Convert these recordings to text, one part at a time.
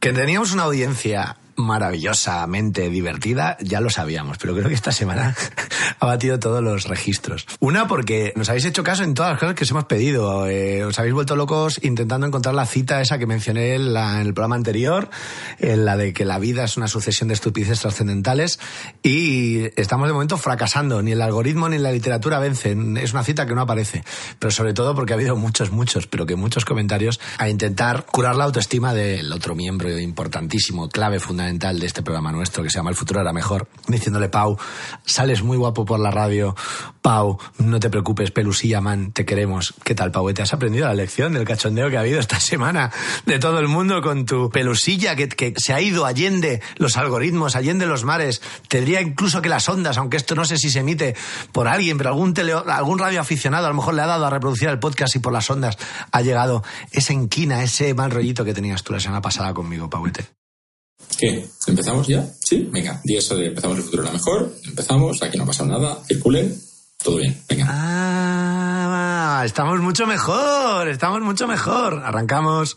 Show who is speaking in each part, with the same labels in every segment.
Speaker 1: Que teníamos una audiencia maravillosamente divertida, ya lo sabíamos, pero creo que esta semana ha batido todos los registros. Una, porque nos habéis hecho caso en todas las cosas que os hemos pedido. Eh, os habéis vuelto locos intentando encontrar la cita esa que mencioné en, la- en el programa anterior, en la de que la vida es una sucesión de estupideces trascendentales, y estamos de momento fracasando. Ni el algoritmo ni la literatura vencen. Es una cita que no aparece. Pero sobre todo porque ha habido muchos, muchos, pero que muchos comentarios a intentar curar la autoestima del otro miembro importantísimo, clave fundamental de este programa nuestro, que se llama El futuro era mejor, diciéndole, Pau, sales muy guapo por la radio, Pau, no te preocupes, Pelusilla Man, te queremos. ¿Qué tal, Pau? ¿Te has aprendido la lección del cachondeo que ha habido esta semana de todo el mundo con tu Pelusilla que, se ha ido allende los algoritmos, allende los mares? Tendría incluso que las ondas, aunque esto no sé si se emite por alguien, pero algún, tele, algún radioaficionado a lo mejor le ha dado a reproducir el podcast y por las ondas ha llegado esa enquina, ese mal rollito que tenías tú la semana pasada conmigo, Pauete.
Speaker 2: ¿Qué? ¿Empezamos ya? Sí, venga, di eso de empezamos el futuro era mejor, empezamos, aquí no ha pasado nada, circulen, todo bien, venga.
Speaker 1: Ah, estamos mucho mejor, estamos mucho mejor. Arrancamos.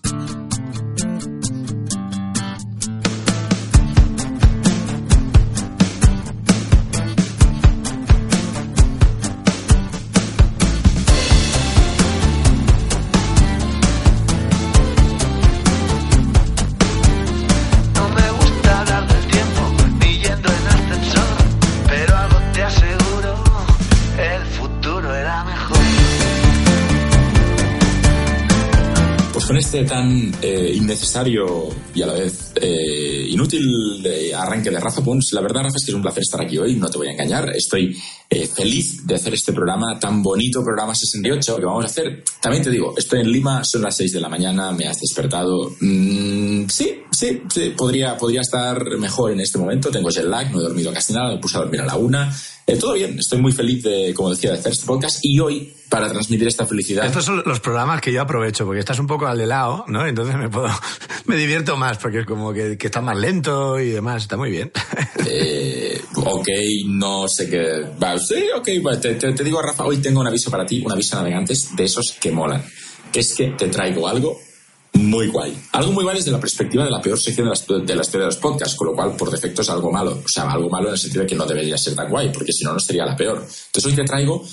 Speaker 2: Tan eh, innecesario y a la vez eh, inútil eh, arranque de Rafa Pons, la verdad, Rafa, es que es un placer estar aquí hoy, no te voy a engañar. Estoy eh, feliz de hacer este programa, tan bonito programa 68 que vamos a hacer. También te digo, estoy en Lima, son las 6 de la mañana, me has despertado. Mm, sí, sí, sí, podría, podría estar mejor en este momento. Tengo jet lag, no he dormido casi nada, me puse a dormir a la una. Eh, todo bien, estoy muy feliz de, como decía, de hacer este podcast y hoy, para transmitir esta felicidad.
Speaker 1: Estos son los programas que yo aprovecho, porque estás un poco al de lado, ¿no? Entonces me puedo, me divierto más, porque es como que, que está más lento y demás, está muy bien.
Speaker 2: Eh, ok, no sé qué. Sí, ok, bueno, te, te- te digo, Rafa, hoy tengo un aviso para ti, un aviso a navegantes de esos que molan. Que es que te traigo algo muy guay. Algo muy guay desde la perspectiva de la peor sección de la, de la historia de los podcasts, con lo cual, por defecto, es algo malo. O sea, algo malo en el sentido de que no debería ser tan guay, porque si no, no sería la peor. Entonces, hoy te traigo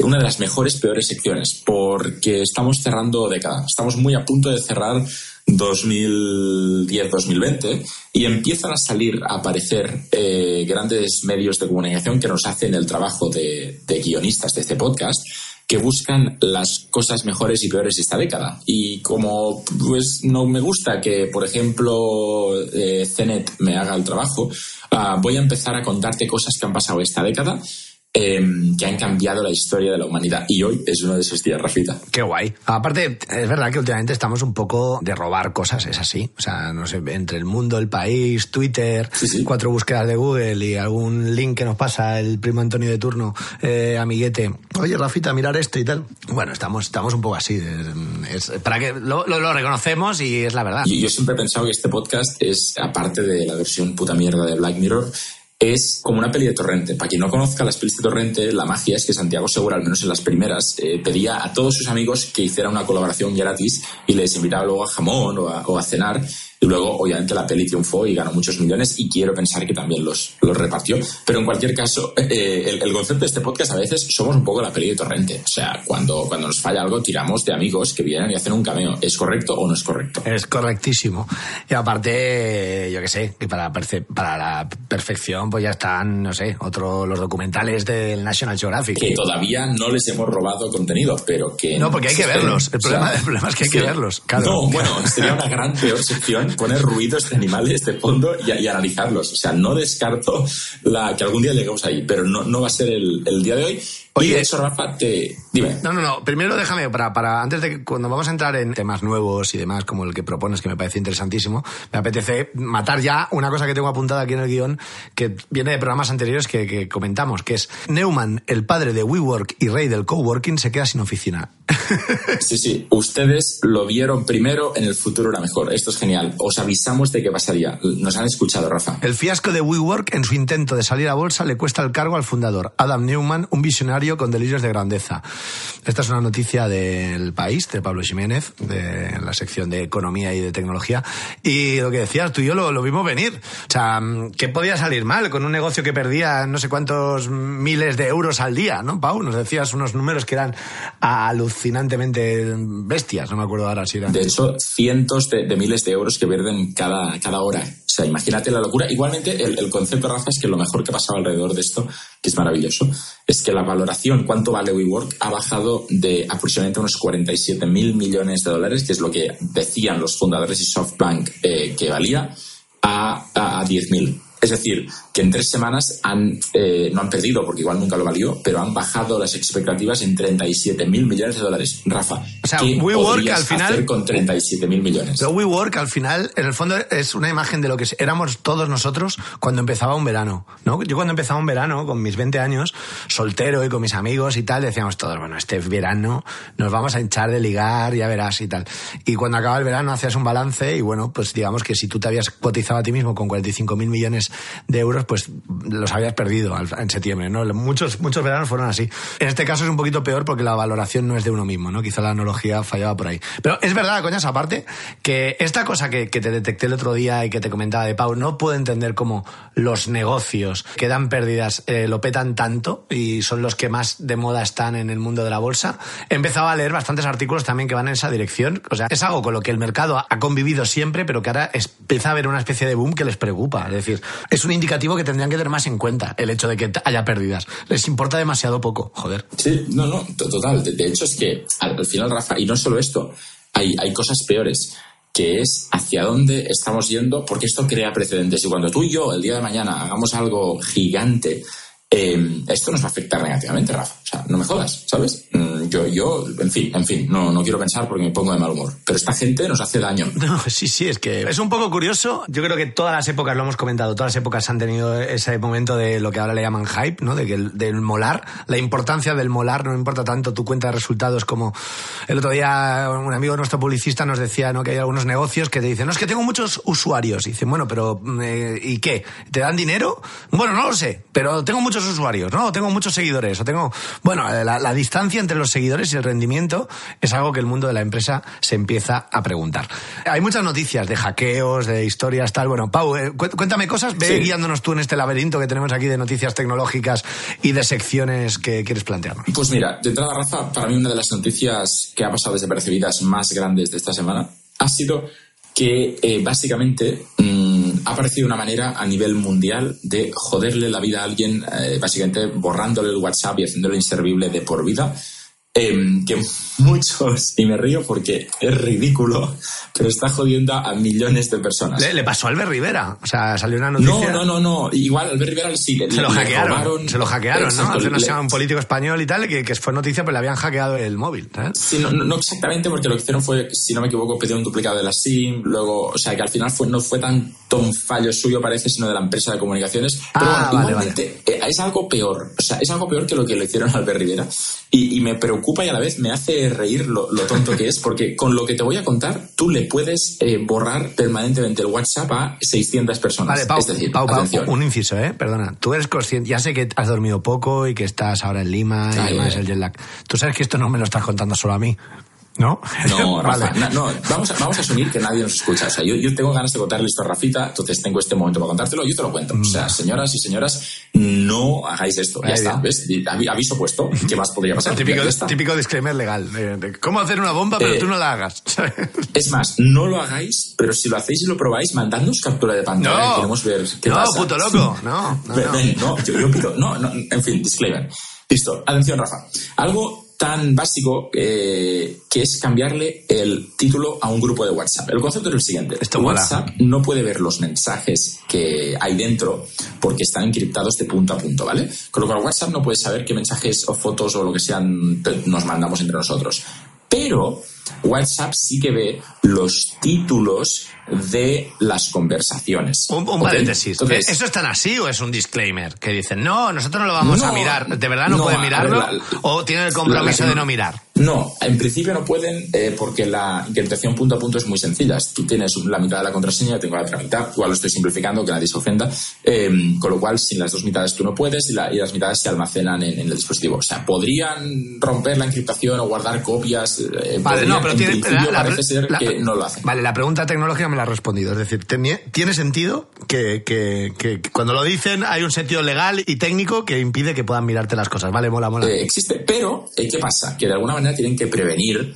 Speaker 2: una de las mejores, peores secciones, porque estamos cerrando década. Estamos muy a punto de cerrar 2010-2020 y empiezan a salir, a aparecer eh, grandes medios de comunicación que nos hacen el trabajo de, de guionistas de este podcast que buscan las cosas mejores y peores de esta década. Y como pues no me gusta que, por ejemplo, eh, me haga el trabajo, ah, voy a empezar a contarte cosas que han pasado esta década eh, que han cambiado la historia de la humanidad. Y hoy es uno de esos días, Rafita.
Speaker 1: Qué guay. Aparte, es verdad que últimamente estamos un poco de robar cosas, es así. O sea, no sé, entre el mundo, el país, Twitter,
Speaker 2: Sí, sí.
Speaker 1: cuatro búsquedas de Google y algún link que nos pasa el primo Antonio de turno, eh, amiguete. Oye, Rafita, mirar esto y tal. Bueno, estamos, estamos un poco así. Es, para que lo, lo- lo reconocemos y es la verdad.
Speaker 2: Y yo siempre he pensado que este podcast es, aparte de la versión puta mierda de Black Mirror, es como una peli de Torrente. Para quien no conozca las pelis de Torrente, la magia es que Santiago Segura, al menos en las primeras, eh, pedía a todos sus amigos que hicieran una colaboración gratis y les invitaba luego a jamón o a cenar. Y luego, obviamente, la peli triunfó y ganó muchos millones y quiero pensar que también los, los repartió. Pero en cualquier caso, eh, el, el concepto de este podcast a veces somos un poco la peli de Torrente. O sea, cuando, cuando nos falla algo, tiramos de amigos que vienen y hacen un cameo. ¿Es correcto o no es correcto?
Speaker 1: Es correctísimo. Y aparte, yo qué sé, que para, para la perfección, pues ya están, no sé, otros los documentales del National Geographic.
Speaker 2: que todavía no les hemos robado contenido, pero que...
Speaker 1: No, porque hay que verlos. El problema- el problema es que hay que verlos, claro.
Speaker 2: No, bueno, sería una gran peor sección poner ruidos de animales de fondo y, analizarlos. O sea, no descarto la, que algún día lleguemos ahí, pero no, no va a ser el, el día de hoy. Y de hecho, Rafa, te... Dime.
Speaker 1: No, no, no. Primero déjame, para, para antes de que cuando vamos a entrar en temas nuevos y demás, como el que propones, que me parece interesantísimo, me apetece matar ya una cosa que tengo apuntada aquí en el guion, que viene de programas anteriores que, que comentamos, que es Neumann, el padre de WeWork y rey del coworking, se queda sin oficina.
Speaker 2: Sí, sí. Ustedes lo vieron primero, en el futuro era mejor. Esto es genial. Os avisamos de qué pasaría. Nos han escuchado, Rafa.
Speaker 1: El fiasco de WeWork en su intento de salir a bolsa le cuesta el cargo al fundador, Adam Newman, un visionario con delirios de grandeza. Esta es una noticia del país, de Pablo Jiménez, de la sección de economía y de tecnología. Y lo que decías, tú y yo lo, lo vimos venir. O sea, ¿qué podía salir mal con un negocio que perdía no sé cuántos miles de euros al día, ¿no, Pau? Nos decías unos números que eran alucinantemente bestias, no me acuerdo ahora si eran.
Speaker 2: De hecho, cientos de, de miles de euros que pierden cada, cada hora. O sea, imagínate la locura. Igualmente, el, concepto, Rafa, es que lo mejor que pasaba alrededor de esto, que es maravilloso, es que la valoración, cuánto vale WeWork, ha bajado de aproximadamente unos 47 mil millones de dólares, que es lo que decían los fundadores y SoftBank eh, que valía, a, a, a 10 mil. Es decir, que en tres semanas han, eh, no han perdido, porque igual nunca lo valió, pero han bajado las expectativas en 37 mil millones de dólares. Rafa,
Speaker 1: O sea,
Speaker 2: ¿qué
Speaker 1: WeWork al final-
Speaker 2: hacer con 37 mil millones?
Speaker 1: Pero WeWork al final, en el fondo, es una imagen de lo que éramos todos nosotros cuando empezaba un verano, ¿no? Yo cuando empezaba un verano, con mis 20 años, soltero y con mis amigos y tal, decíamos todos, bueno, este verano nos vamos a hinchar de ligar, ya verás y tal. Y cuando acaba el verano hacías un balance y bueno, pues digamos que si tú te habías cotizado a ti mismo con 45 mil millones de euros, pues los habías perdido en septiembre, ¿no? Muchos, muchos veranos fueron así. En este caso es un poquito peor porque la valoración no es de uno mismo, ¿no? Quizá la analogía fallaba por ahí. Pero es verdad, coñas, aparte, que esta cosa que, te detecté el otro día y que te comentaba de Pau, no puedo entender cómo los negocios que dan pérdidas eh, lo petan tanto y son los que más de moda están en el mundo de la bolsa. He empezado a leer bastantes artículos también que van en esa dirección. O sea, es algo con lo que el mercado ha convivido siempre, pero que ahora empieza a haber una especie de boom que les preocupa. Es decir, es un indicativo que tendrían que tener más en cuenta el hecho de que haya pérdidas. Les importa demasiado poco, joder.
Speaker 2: Sí, no, no, to- total. De, de hecho, es que al, al final, Rafa, y no solo esto, hay, hay cosas peores, que es hacia dónde estamos yendo, porque esto crea precedentes. Y cuando tú y yo, el día de mañana, hagamos algo gigante, eh, esto nos va a afectar negativamente, Rafa. O sea, no me jodas, ¿sabes? Mm, Yo, yo, en fin, en fin, no, no quiero pensar porque me pongo de mal humor. Pero esta gente nos hace daño.
Speaker 1: No, sí, sí, es que es un poco curioso. Yo creo que todas las épocas, lo hemos comentado, todas las épocas han tenido ese momento de lo que ahora le llaman hype, ¿no? De que el, del molar, la importancia del molar, no importa tanto tu cuenta de resultados como el otro día un amigo nuestro publicista nos decía, ¿no? Que hay algunos negocios que te dicen, no, es que tengo muchos usuarios. Y dicen, bueno, pero eh, ¿y qué? ¿Te dan dinero? Bueno, no lo sé, pero tengo muchos usuarios, ¿no? O tengo muchos seguidores, o tengo... Bueno, eh, la, la distancia entre los seguidores y el rendimiento es algo que el mundo de la empresa se empieza a preguntar. Hay muchas noticias de hackeos, de historias, tal. Bueno, Pau, eh, cué- cuéntame cosas, ve
Speaker 2: Sí.
Speaker 1: guiándonos tú en este laberinto que tenemos aquí de noticias tecnológicas y de secciones que quieres plantearnos.
Speaker 2: Pues mira, de entrada, Rafa, para mí una de las noticias que ha pasado desapercibidas más grandes de esta semana ha sido que eh, básicamente mm, ha aparecido una manera a nivel mundial de joderle la vida a alguien, eh, básicamente borrándole el WhatsApp y haciéndolo inservible de por vida. Em, que muchos, y me río porque es ridículo, pero está jodiendo a millones de personas.
Speaker 1: Le, le pasó a Albert Rivera. O sea, salió una
Speaker 2: No,
Speaker 1: noticia.
Speaker 2: no, no, no. Igual Albert Rivera sí le,
Speaker 1: Se lo
Speaker 2: le
Speaker 1: hackearon,
Speaker 2: robaron.
Speaker 1: se lo hackearon,
Speaker 2: Exacto,
Speaker 1: ¿no? Hace un político español y tal, que, que fue noticia, pero le habían hackeado el móvil, ¿sabes?
Speaker 2: Sí, no, no- no exactamente, porque lo que hicieron fue, si no me equivoco, pedir un duplicado de la SIM, luego, o sea, que al final fue, no fue tanto un fallo suyo, parece, sino de la empresa de comunicaciones. Pero
Speaker 1: Ah,
Speaker 2: bueno,
Speaker 1: vale,
Speaker 2: igualmente, eh, es algo peor, o sea, es algo peor que lo que le hicieron a Albert Rivera. Y, y me preocupa y a la vez me hace reír lo, lo tonto que es, porque con lo que te voy a contar, tú le puedes eh, borrar permanentemente el WhatsApp a 600 personas.
Speaker 1: Vale, Pau,
Speaker 2: es decir,
Speaker 1: Pau, un inciso, ¿eh? Perdona. Tú eres consciente, ya sé que has dormido poco y que estás ahora en Lima y
Speaker 2: Ay,
Speaker 1: demás
Speaker 2: ay.
Speaker 1: el jet lag. Tú sabes que esto no me lo estás contando solo a mí, ¿no?
Speaker 2: No, Rafa,
Speaker 1: vale.
Speaker 2: na- no, vamos, a, vamos a asumir que nadie nos escucha. O sea, yo, yo tengo ganas de contarle esto a Rafita, entonces tengo este momento para contártelo, yo te lo cuento. O sea, señoras y señoras, no hagáis esto. Ya está,
Speaker 1: bien.
Speaker 2: ¿ves? Aviso puesto. ¿Qué más podría pasar?
Speaker 1: Típico, disclaimer legal. ¿Cómo hacer una bomba, pero
Speaker 2: Eh,
Speaker 1: tú no la hagas?
Speaker 2: Es más, no lo hagáis, pero si lo hacéis y lo probáis, mandadnos captura de pantalla.
Speaker 1: No.
Speaker 2: que Queremos ver qué
Speaker 1: No,
Speaker 2: pasa.
Speaker 1: puto loco. No, no, no.
Speaker 2: ven, no, yo, yo pido, no, no, en fin, disclaimer. Listo, atención, Rafa. Algo tan básico eh, que es cambiarle el título a un grupo de WhatsApp. El concepto es el siguiente.
Speaker 1: Esto mola.
Speaker 2: WhatsApp no puede ver los mensajes que hay dentro porque están encriptados de punto a punto, ¿vale? Con lo cual WhatsApp no puede saber qué mensajes o fotos o lo que sean te- nos mandamos entre nosotros. Pero WhatsApp sí que ve los títulos de las conversaciones.
Speaker 1: Un, paréntesis.
Speaker 2: Entonces,
Speaker 1: ¿Eso es tan así o es un disclaimer? Que dicen, no, nosotros no lo vamos a mirar. ¿De verdad no,
Speaker 2: no,
Speaker 1: pueden mirarlo?
Speaker 2: la-
Speaker 1: ¿O tienen el compromiso
Speaker 2: la-
Speaker 1: de no mirar?
Speaker 2: No, en principio no pueden eh, porque la encriptación punto a punto es muy sencilla. Tú tienes la mitad de la contraseña, yo tengo la otra mitad. Igual lo estoy simplificando, que nadie se ofenda. Eh, con lo cual, sin las dos mitades tú no puedes y, la- y las mitades se almacenan en, en el dispositivo. O sea, podrían romper la encriptación o guardar copias. eh,
Speaker 1: Vale, no,
Speaker 2: podrían,
Speaker 1: pero
Speaker 2: en
Speaker 1: tiene,
Speaker 2: principio
Speaker 1: la-
Speaker 2: parece ser
Speaker 1: la-
Speaker 2: que no lo hacen.
Speaker 1: Vale, la pregunta tecnológica me la has respondido. Es decir, tiene sentido que, que- que- que cuando lo dicen hay un sentido legal y técnico que impide que puedan mirarte las cosas. Vale, mola, mola.
Speaker 2: Eh, existe, pero eh, ¿qué pasa? Que de alguna manera tienen que prevenir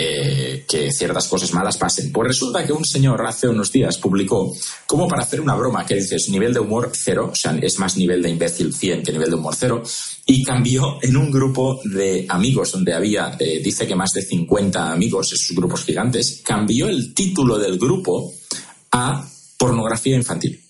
Speaker 2: eh, que ciertas cosas malas pasen. Pues resulta que un señor hace unos días publicó como para hacer una broma que dices nivel de humor cero, o sea, es más nivel de imbécil 100 que nivel de humor cero, y cambió en un grupo de amigos donde había, eh, dice que más de 50 amigos, esos grupos gigantes, cambió el título del grupo a pornografía infantil.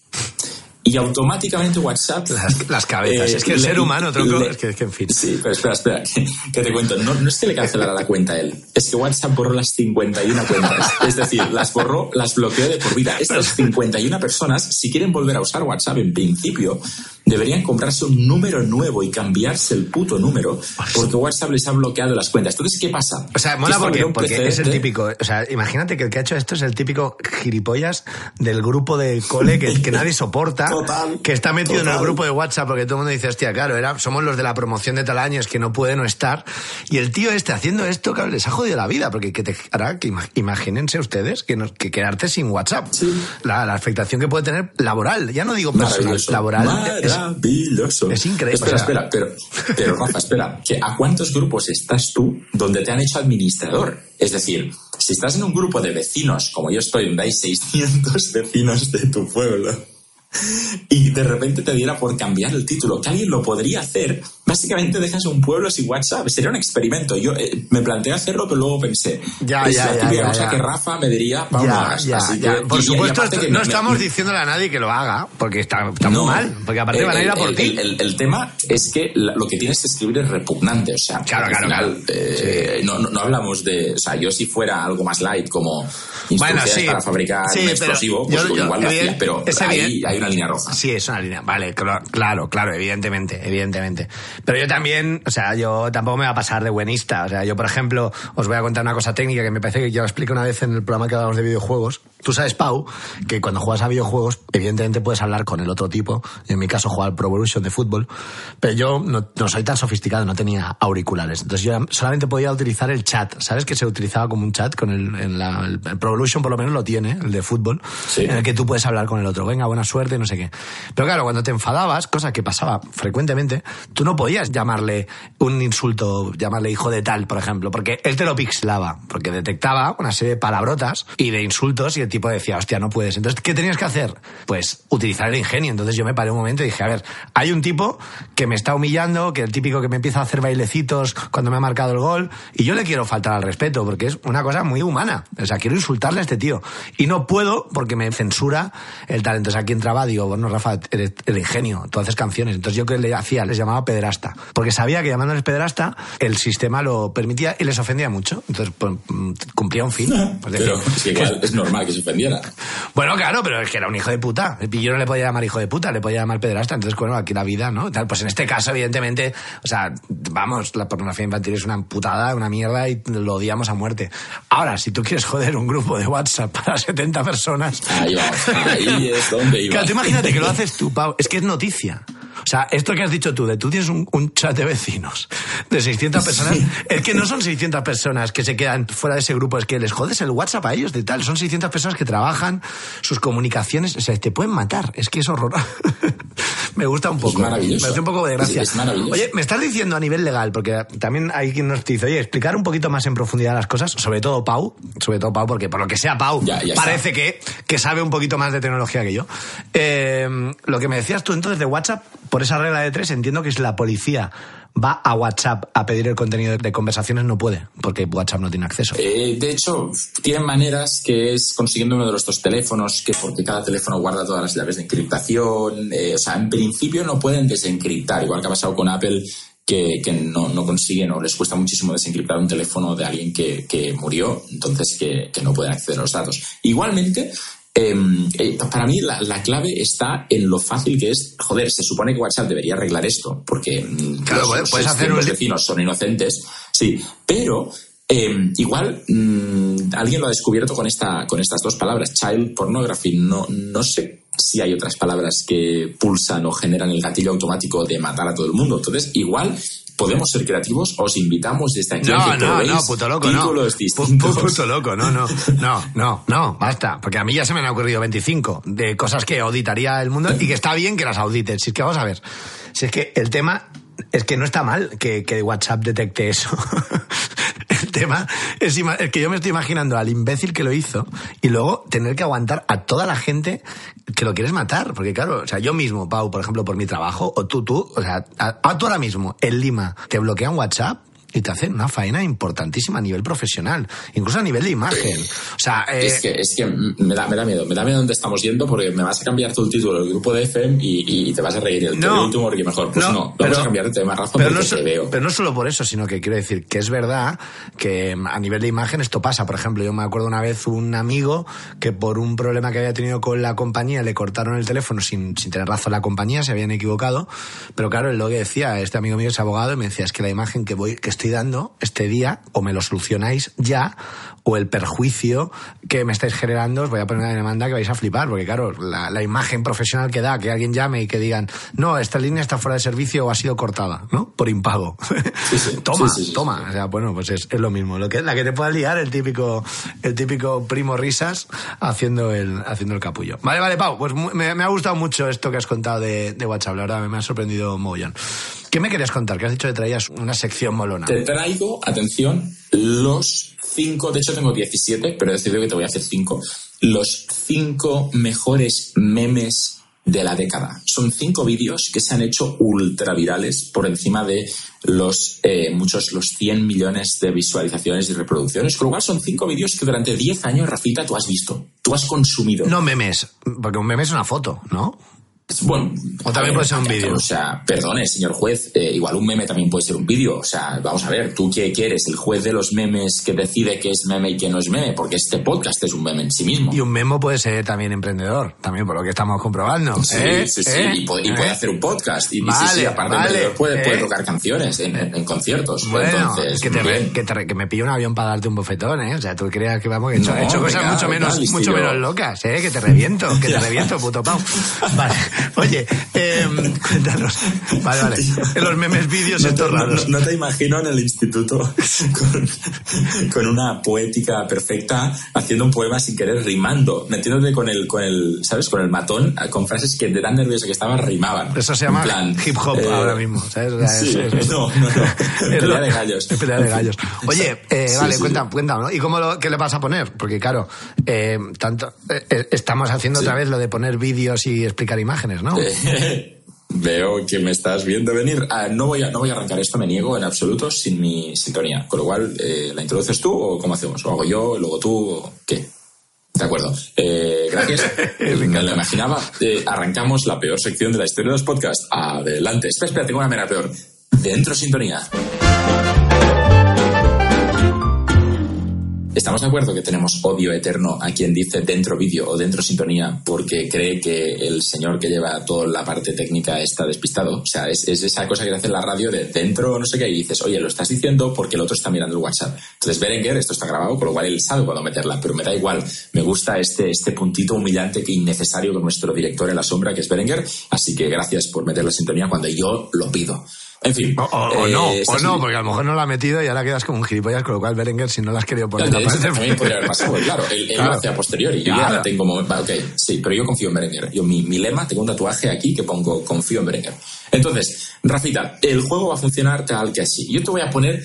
Speaker 2: Y automáticamente WhatsApp
Speaker 1: Las, las cabezas.
Speaker 2: eh,
Speaker 1: es que el
Speaker 2: le-
Speaker 1: ser humano, tronco,
Speaker 2: le-
Speaker 1: es, que, es que en fin.
Speaker 2: Sí, pero espera, espera, que, que te cuento. No, no es que le cancelara la cuenta a él, es que WhatsApp borró las 51 cuentas. Es decir, las borró, las bloqueó de por vida. Estas 51 personas, si quieren volver a usar WhatsApp, en principio, deberían comprarse un número nuevo y cambiarse el puto número, porque WhatsApp les ha bloqueado las cuentas. Entonces, ¿qué pasa?
Speaker 1: O sea, mola porque, es el típico. O sea, imagínate que el que ha hecho esto es el típico gilipollas del grupo de cole que, que nadie soporta.
Speaker 2: Total,
Speaker 1: que está metido en el grupo de WhatsApp porque todo el mundo dice, hostia, claro, era, somos los de la promoción de tal año, es que no puede no estar. Y el tío este haciendo esto, claro, les ha jodido la vida, porque que te hará que ima- imagínense ustedes que, nos- que quedarte sin WhatsApp. La, la afectación que puede tener laboral, ya no digo personal, laboral. es-
Speaker 2: Maravilloso.
Speaker 1: es increíble,
Speaker 2: Espera,
Speaker 1: o sea-
Speaker 2: espera, pero, pero Rafa, espera. Que ¿A cuántos grupos estás tú donde te han hecho administrador? Es decir, si estás en un grupo de vecinos, como yo estoy, donde hay 600 vecinos de tu pueblo, y de repente te diera por cambiar el título, que alguien lo podría hacer, básicamente dejas un pueblo sin WhatsApp. Sería un experimento. Yo eh, me planteé hacerlo, pero luego pensé,
Speaker 1: Ya,
Speaker 2: es
Speaker 1: ya,
Speaker 2: la
Speaker 1: ya,
Speaker 2: típica
Speaker 1: ya,
Speaker 2: cosa
Speaker 1: ya.
Speaker 2: que Rafa me diría, Pau, no
Speaker 1: Ya,
Speaker 2: hagas".
Speaker 1: ya,
Speaker 2: Así
Speaker 1: ya.
Speaker 2: que-
Speaker 1: Por
Speaker 2: y-
Speaker 1: supuesto,
Speaker 2: que
Speaker 1: no
Speaker 2: me-
Speaker 1: estamos
Speaker 2: me-
Speaker 1: diciéndole a nadie que lo haga, porque está, está
Speaker 2: no.
Speaker 1: muy mal, porque aparte van a ir a por
Speaker 2: el,
Speaker 1: ti.
Speaker 2: El, el tema es que la- lo que tienes que escribir es repugnante. O sea,
Speaker 1: Claro,
Speaker 2: al
Speaker 1: claro,
Speaker 2: final,
Speaker 1: claro.
Speaker 2: eh, no, no, no hablamos de. O sea, yo si fuera algo más light, como
Speaker 1: Bueno,
Speaker 2: instrucciones
Speaker 1: sí.
Speaker 2: para fabricar
Speaker 1: Sí,
Speaker 2: un explosivo, pues
Speaker 1: yo- yo-
Speaker 2: igual lo hacía. Pero ahí hay una línea roja.
Speaker 1: Sí, es una línea. Vale, cl- claro, claro, evidentemente, evidentemente. Pero yo también, o sea, yo tampoco me va a pasar de buenista. O sea, yo, por ejemplo, os voy a contar una cosa técnica que me parece que ya lo expliqué una vez en el programa que hablamos de videojuegos. Tú sabes, Pau, que cuando juegas a videojuegos, evidentemente puedes hablar con el otro tipo. En mi caso, jugar al Pro Evolution de fútbol. Pero yo no, no soy tan sofisticado, no tenía auriculares. Entonces yo solamente podía utilizar el chat. ¿Sabes que se utilizaba como un chat con el, en la- el, el Pro Evolution por lo menos lo tiene, el de fútbol,
Speaker 2: Sí.
Speaker 1: en el que tú puedes hablar con el otro. Venga, buena suerte, no sé qué. Pero claro, cuando te enfadabas, cosa que pasaba frecuentemente, tú no podías llamarle un insulto, llamarle hijo de tal, por ejemplo, porque él te lo pixelaba, porque detectaba una serie de palabrotas y de insultos y el tipo decía, hostia, no puedes. Entonces, ¿qué tenías que hacer? Pues utilizar el ingenio. Entonces yo me paré un momento y dije, a ver, hay un tipo que me está humillando, que el típico que me empieza a hacer bailecitos cuando me ha marcado el gol, y yo le quiero faltar al respeto, porque es una cosa muy humana. O sea, quiero insultarle a este tío. Y no puedo porque me censura el talento. Entonces aquí entraba, digo, bueno, Rafa, eres el ingenio, tú haces canciones. Entonces yo que le hacía, les llamaba pederasta. Porque sabía que llamándoles pederasta, el sistema lo permitía y les ofendía mucho. Entonces pues, mm, cumplía un fin. Pues decir,
Speaker 2: Pero es que igual es normal que se ofendiera.
Speaker 1: bueno, claro, pero es que era un hijo de puta. Y yo no le podía llamar hijo de puta, le podía llamar pederasta. Entonces, bueno, aquí la vida, ¿no? Tal, pues en este caso, evidentemente, o sea, vamos, la pornografía infantil es una putada, una mierda y lo odiamos a muerte. Ahora, si tú quieres joder un grupo de WhatsApp para 70 personas.
Speaker 2: Ahí vamos, ahí es donde iba.
Speaker 1: Claro, tú imagínate que lo haces tú, Pau. Es que es noticia. O sea, esto que has dicho tú, de tú tienes un, un chat de vecinos de 600 personas, es que no son 600 personas que se quedan fuera de ese grupo, es que les jodes el WhatsApp a ellos de tal. Son 600 personas que trabajan, sus comunicaciones, o sea, te pueden matar. Es que es horror. me gusta un poco.
Speaker 2: maravilloso.
Speaker 1: Me hace un poco de gracia.
Speaker 2: Es- es maravilloso.
Speaker 1: Oye, me estás diciendo a nivel legal, porque también hay quien nos dice, oye, explicar un poquito más en profundidad las cosas, sobre todo Pau, sobre todo Pau, porque por lo que sea Pau,
Speaker 2: Ya, ya
Speaker 1: parece que, que sabe un poquito más de tecnología que yo. Eh, lo que me decías tú entonces de WhatsApp por esa regla de tres, entiendo que si la policía va a WhatsApp a pedir el contenido de conversaciones, no puede, porque WhatsApp no tiene acceso.
Speaker 2: Eh, de hecho, tienen maneras que es consiguiendo uno de los teléfonos, que porque cada teléfono guarda todas las llaves de encriptación. eh, o sea, en principio no pueden desencriptar, igual que ha pasado con Apple, que, no, consiguen o les cuesta muchísimo desencriptar un teléfono de alguien que, murió, entonces que no pueden acceder a los datos. Igualmente, eh, eh, para mí la, la clave está en lo fácil que es, joder, se supone que WhatsApp debería arreglar esto, porque mm,
Speaker 1: Claro,
Speaker 2: los,
Speaker 1: puedes-
Speaker 2: los
Speaker 1: hacer
Speaker 2: vecinos son inocentes, sí, pero eh, igual mm, alguien lo ha descubierto con esta con estas dos palabras, child pornography. No, no sé si hay otras palabras que pulsan o generan el gatillo automático de matar a todo el mundo. Entonces, igual podemos ser creativos, os invitamos desde aquí a
Speaker 1: No,
Speaker 2: que
Speaker 1: no, no, puto loco, no.
Speaker 2: títulos
Speaker 1: Pu-
Speaker 2: distintos.
Speaker 1: pu- Puto loco, no, no, no, no, no, basta. Porque a mí ya se me han ocurrido 25 de cosas que auditaría el mundo y que está bien que las auditen. Si es que vamos a ver, si es que el tema es que no está mal que, que WhatsApp detecte eso. Tema es, que yo me estoy imaginando al imbécil que lo hizo y luego tener que aguantar a toda la gente que lo quieres matar. Porque claro, o sea, yo mismo, Pau, por ejemplo, por mi trabajo, o tú, tú, o sea, a tú ahora mismo, en Lima, te bloquean WhatsApp y te hacen una faena importantísima a nivel profesional, incluso a nivel de imagen. O sea, eh,
Speaker 2: Es que, es que me da, me da miedo, me da miedo dónde estamos yendo porque me vas a cambiar tú el título del grupo de FM y, y te vas a reír. El
Speaker 1: No.
Speaker 2: no, último que mejor. Pues no, vamos a cambiar de tema, Rafa,
Speaker 1: pero
Speaker 2: porque
Speaker 1: no,
Speaker 2: te veo.
Speaker 1: pero no solo por eso, sino que quiero decir que es verdad que mm, a nivel de imagen esto pasa. Por ejemplo, yo me acuerdo una vez un amigo que por un problema que había tenido con la compañía le cortaron el teléfono sin, sin tener razón la compañía, se habían equivocado. Pero claro, él lo que decía, este amigo mío es abogado y me decía, es que la imagen que voy, que estoy dando este día, o me lo solucionáis ya, o el perjuicio que me estáis generando, os voy a poner una demanda que vais a flipar, porque claro, la, la imagen profesional que da, que alguien llame y que digan, no, esta línea está fuera de servicio o ha sido cortada, ¿no? Por impago.
Speaker 2: sí.
Speaker 1: toma,
Speaker 2: Sí, sí, sí,
Speaker 1: toma. O sea, bueno, pues es, es lo mismo. Lo que, la que te pueda liar, el típico, el típico primo risas haciendo el, haciendo el capullo. Vale, vale, Pau, pues me, me ha gustado mucho esto que has contado de, de WhatsApp, la verdad, me ha sorprendido mogollón. ¿Qué me querías contar? Que has dicho que traías una sección molona.
Speaker 2: Te traigo, atención, los cinco, de hecho tengo 17, pero he decidido que te voy a hacer cinco. Los cinco mejores memes de la década. Son cinco vídeos que se han hecho ultra virales por encima de los eh, muchos, los 100 millones de visualizaciones y reproducciones. Con lo cual son cinco vídeos que durante 10 años, Rafita, tú has visto, tú has consumido.
Speaker 1: No memes, porque un meme es una foto, ¿no?
Speaker 2: Bueno,
Speaker 1: O también puede ser un vídeo.
Speaker 2: O sea, perdone, señor juez, eh, igual un meme también puede ser un vídeo. O sea, vamos a ver, ¿tú qué quieres? ¿El juez de los memes que decide qué es meme y qué no es meme? Porque este podcast es un meme en sí mismo.
Speaker 1: Y un memo puede ser también emprendedor, también por lo que estamos comprobando.
Speaker 2: Sí,
Speaker 1: ¿eh?
Speaker 2: sí, sí,
Speaker 1: ¿eh?
Speaker 2: y, puede, y
Speaker 1: ¿eh?
Speaker 2: puede hacer un podcast. Y, y sí,
Speaker 1: Vale,
Speaker 2: sí, aparte
Speaker 1: vale,
Speaker 2: emprendedor puede,
Speaker 1: ¿eh?
Speaker 2: puede tocar canciones en, en- conciertos.
Speaker 1: Bueno,
Speaker 2: Entonces,
Speaker 1: que, te, re- que, te re- que me pille un avión para darte un bofetón, ¿eh? O sea, tú creas que vamos, que he hecho,
Speaker 2: No,
Speaker 1: he hecho cosas mucho menos, mucho menos locas, ¿eh? Que te reviento, que te reviento, puto pau. Vale, oye, eh, cuéntanos. Vale, vale. En los memes vídeos
Speaker 2: No
Speaker 1: estos
Speaker 2: no-
Speaker 1: raros.
Speaker 2: no te imagino en el instituto con, con una poética perfecta haciendo un poema sin querer rimando, metiéndote con el, con el, ¿sabes? Con el matón, con frases que de tan nervioso que estaba rimaban.
Speaker 1: Eso se llama
Speaker 2: plan,
Speaker 1: hip hop
Speaker 2: eh,
Speaker 1: ahora mismo, ¿sabes? O sea,
Speaker 2: sí,
Speaker 1: es- es-
Speaker 2: no, no, no.
Speaker 1: es
Speaker 2: Pelea de gallos.
Speaker 1: es pelea de gallos. Oye, eh,
Speaker 2: Sí,
Speaker 1: vale,
Speaker 2: sí,
Speaker 1: cuéntame, ¿no? ¿Y cómo lo, qué le vas a poner? Porque claro, eh, tanto, eh, estamos haciendo otra vez lo de poner vídeos y explicar imágenes, ¿no?
Speaker 2: Veo que me estás viendo venir. Ah, no, voy a, no voy a arrancar esto, me niego en absoluto sin mi sintonía. Con lo cual, eh, ¿la introduces tú o cómo hacemos? ¿O hago yo, luego tú o qué? De acuerdo. Eh, gracias. me lo imaginaba. Eh, arrancamos la peor sección de la historia de los podcasts. Adelante. Espera, espera, tengo una mera peor. Dentro sintonía. Estamos de acuerdo que tenemos odio eterno a quien dice dentro vídeo o dentro sintonía porque cree que el señor que lleva toda la parte técnica está despistado. O sea, es, es esa cosa que hace la radio de dentro no sé qué y dices, oye, lo estás diciendo porque el otro está mirando el WhatsApp. Entonces, Berenguer, esto está grabado, con lo cual él sabe cuándo meterla, pero me da igual. Me gusta este, este puntito humillante que innecesario con nuestro director en la sombra, que es Berenguer. Así que gracias por meter la sintonía cuando yo lo pido. En fin.
Speaker 1: O, o- o
Speaker 2: eh,
Speaker 1: no, o no, porque a lo mejor no la ha metido y ahora quedas como un gilipollas, con lo cual Berenguer, si no la has querido poner, aparte-
Speaker 2: también podría haber pasado, claro. Él, él
Speaker 1: Claro.
Speaker 2: lo hace a posteriori. Yo
Speaker 1: Claro.
Speaker 2: ya tengo ok, sí, pero yo confío en Berenguer. Yo, mi, mi lema, tengo un tatuaje aquí que pongo confío en Berenguer. Entonces, Rafita, el juego va a funcionar tal que así. Yo te voy a poner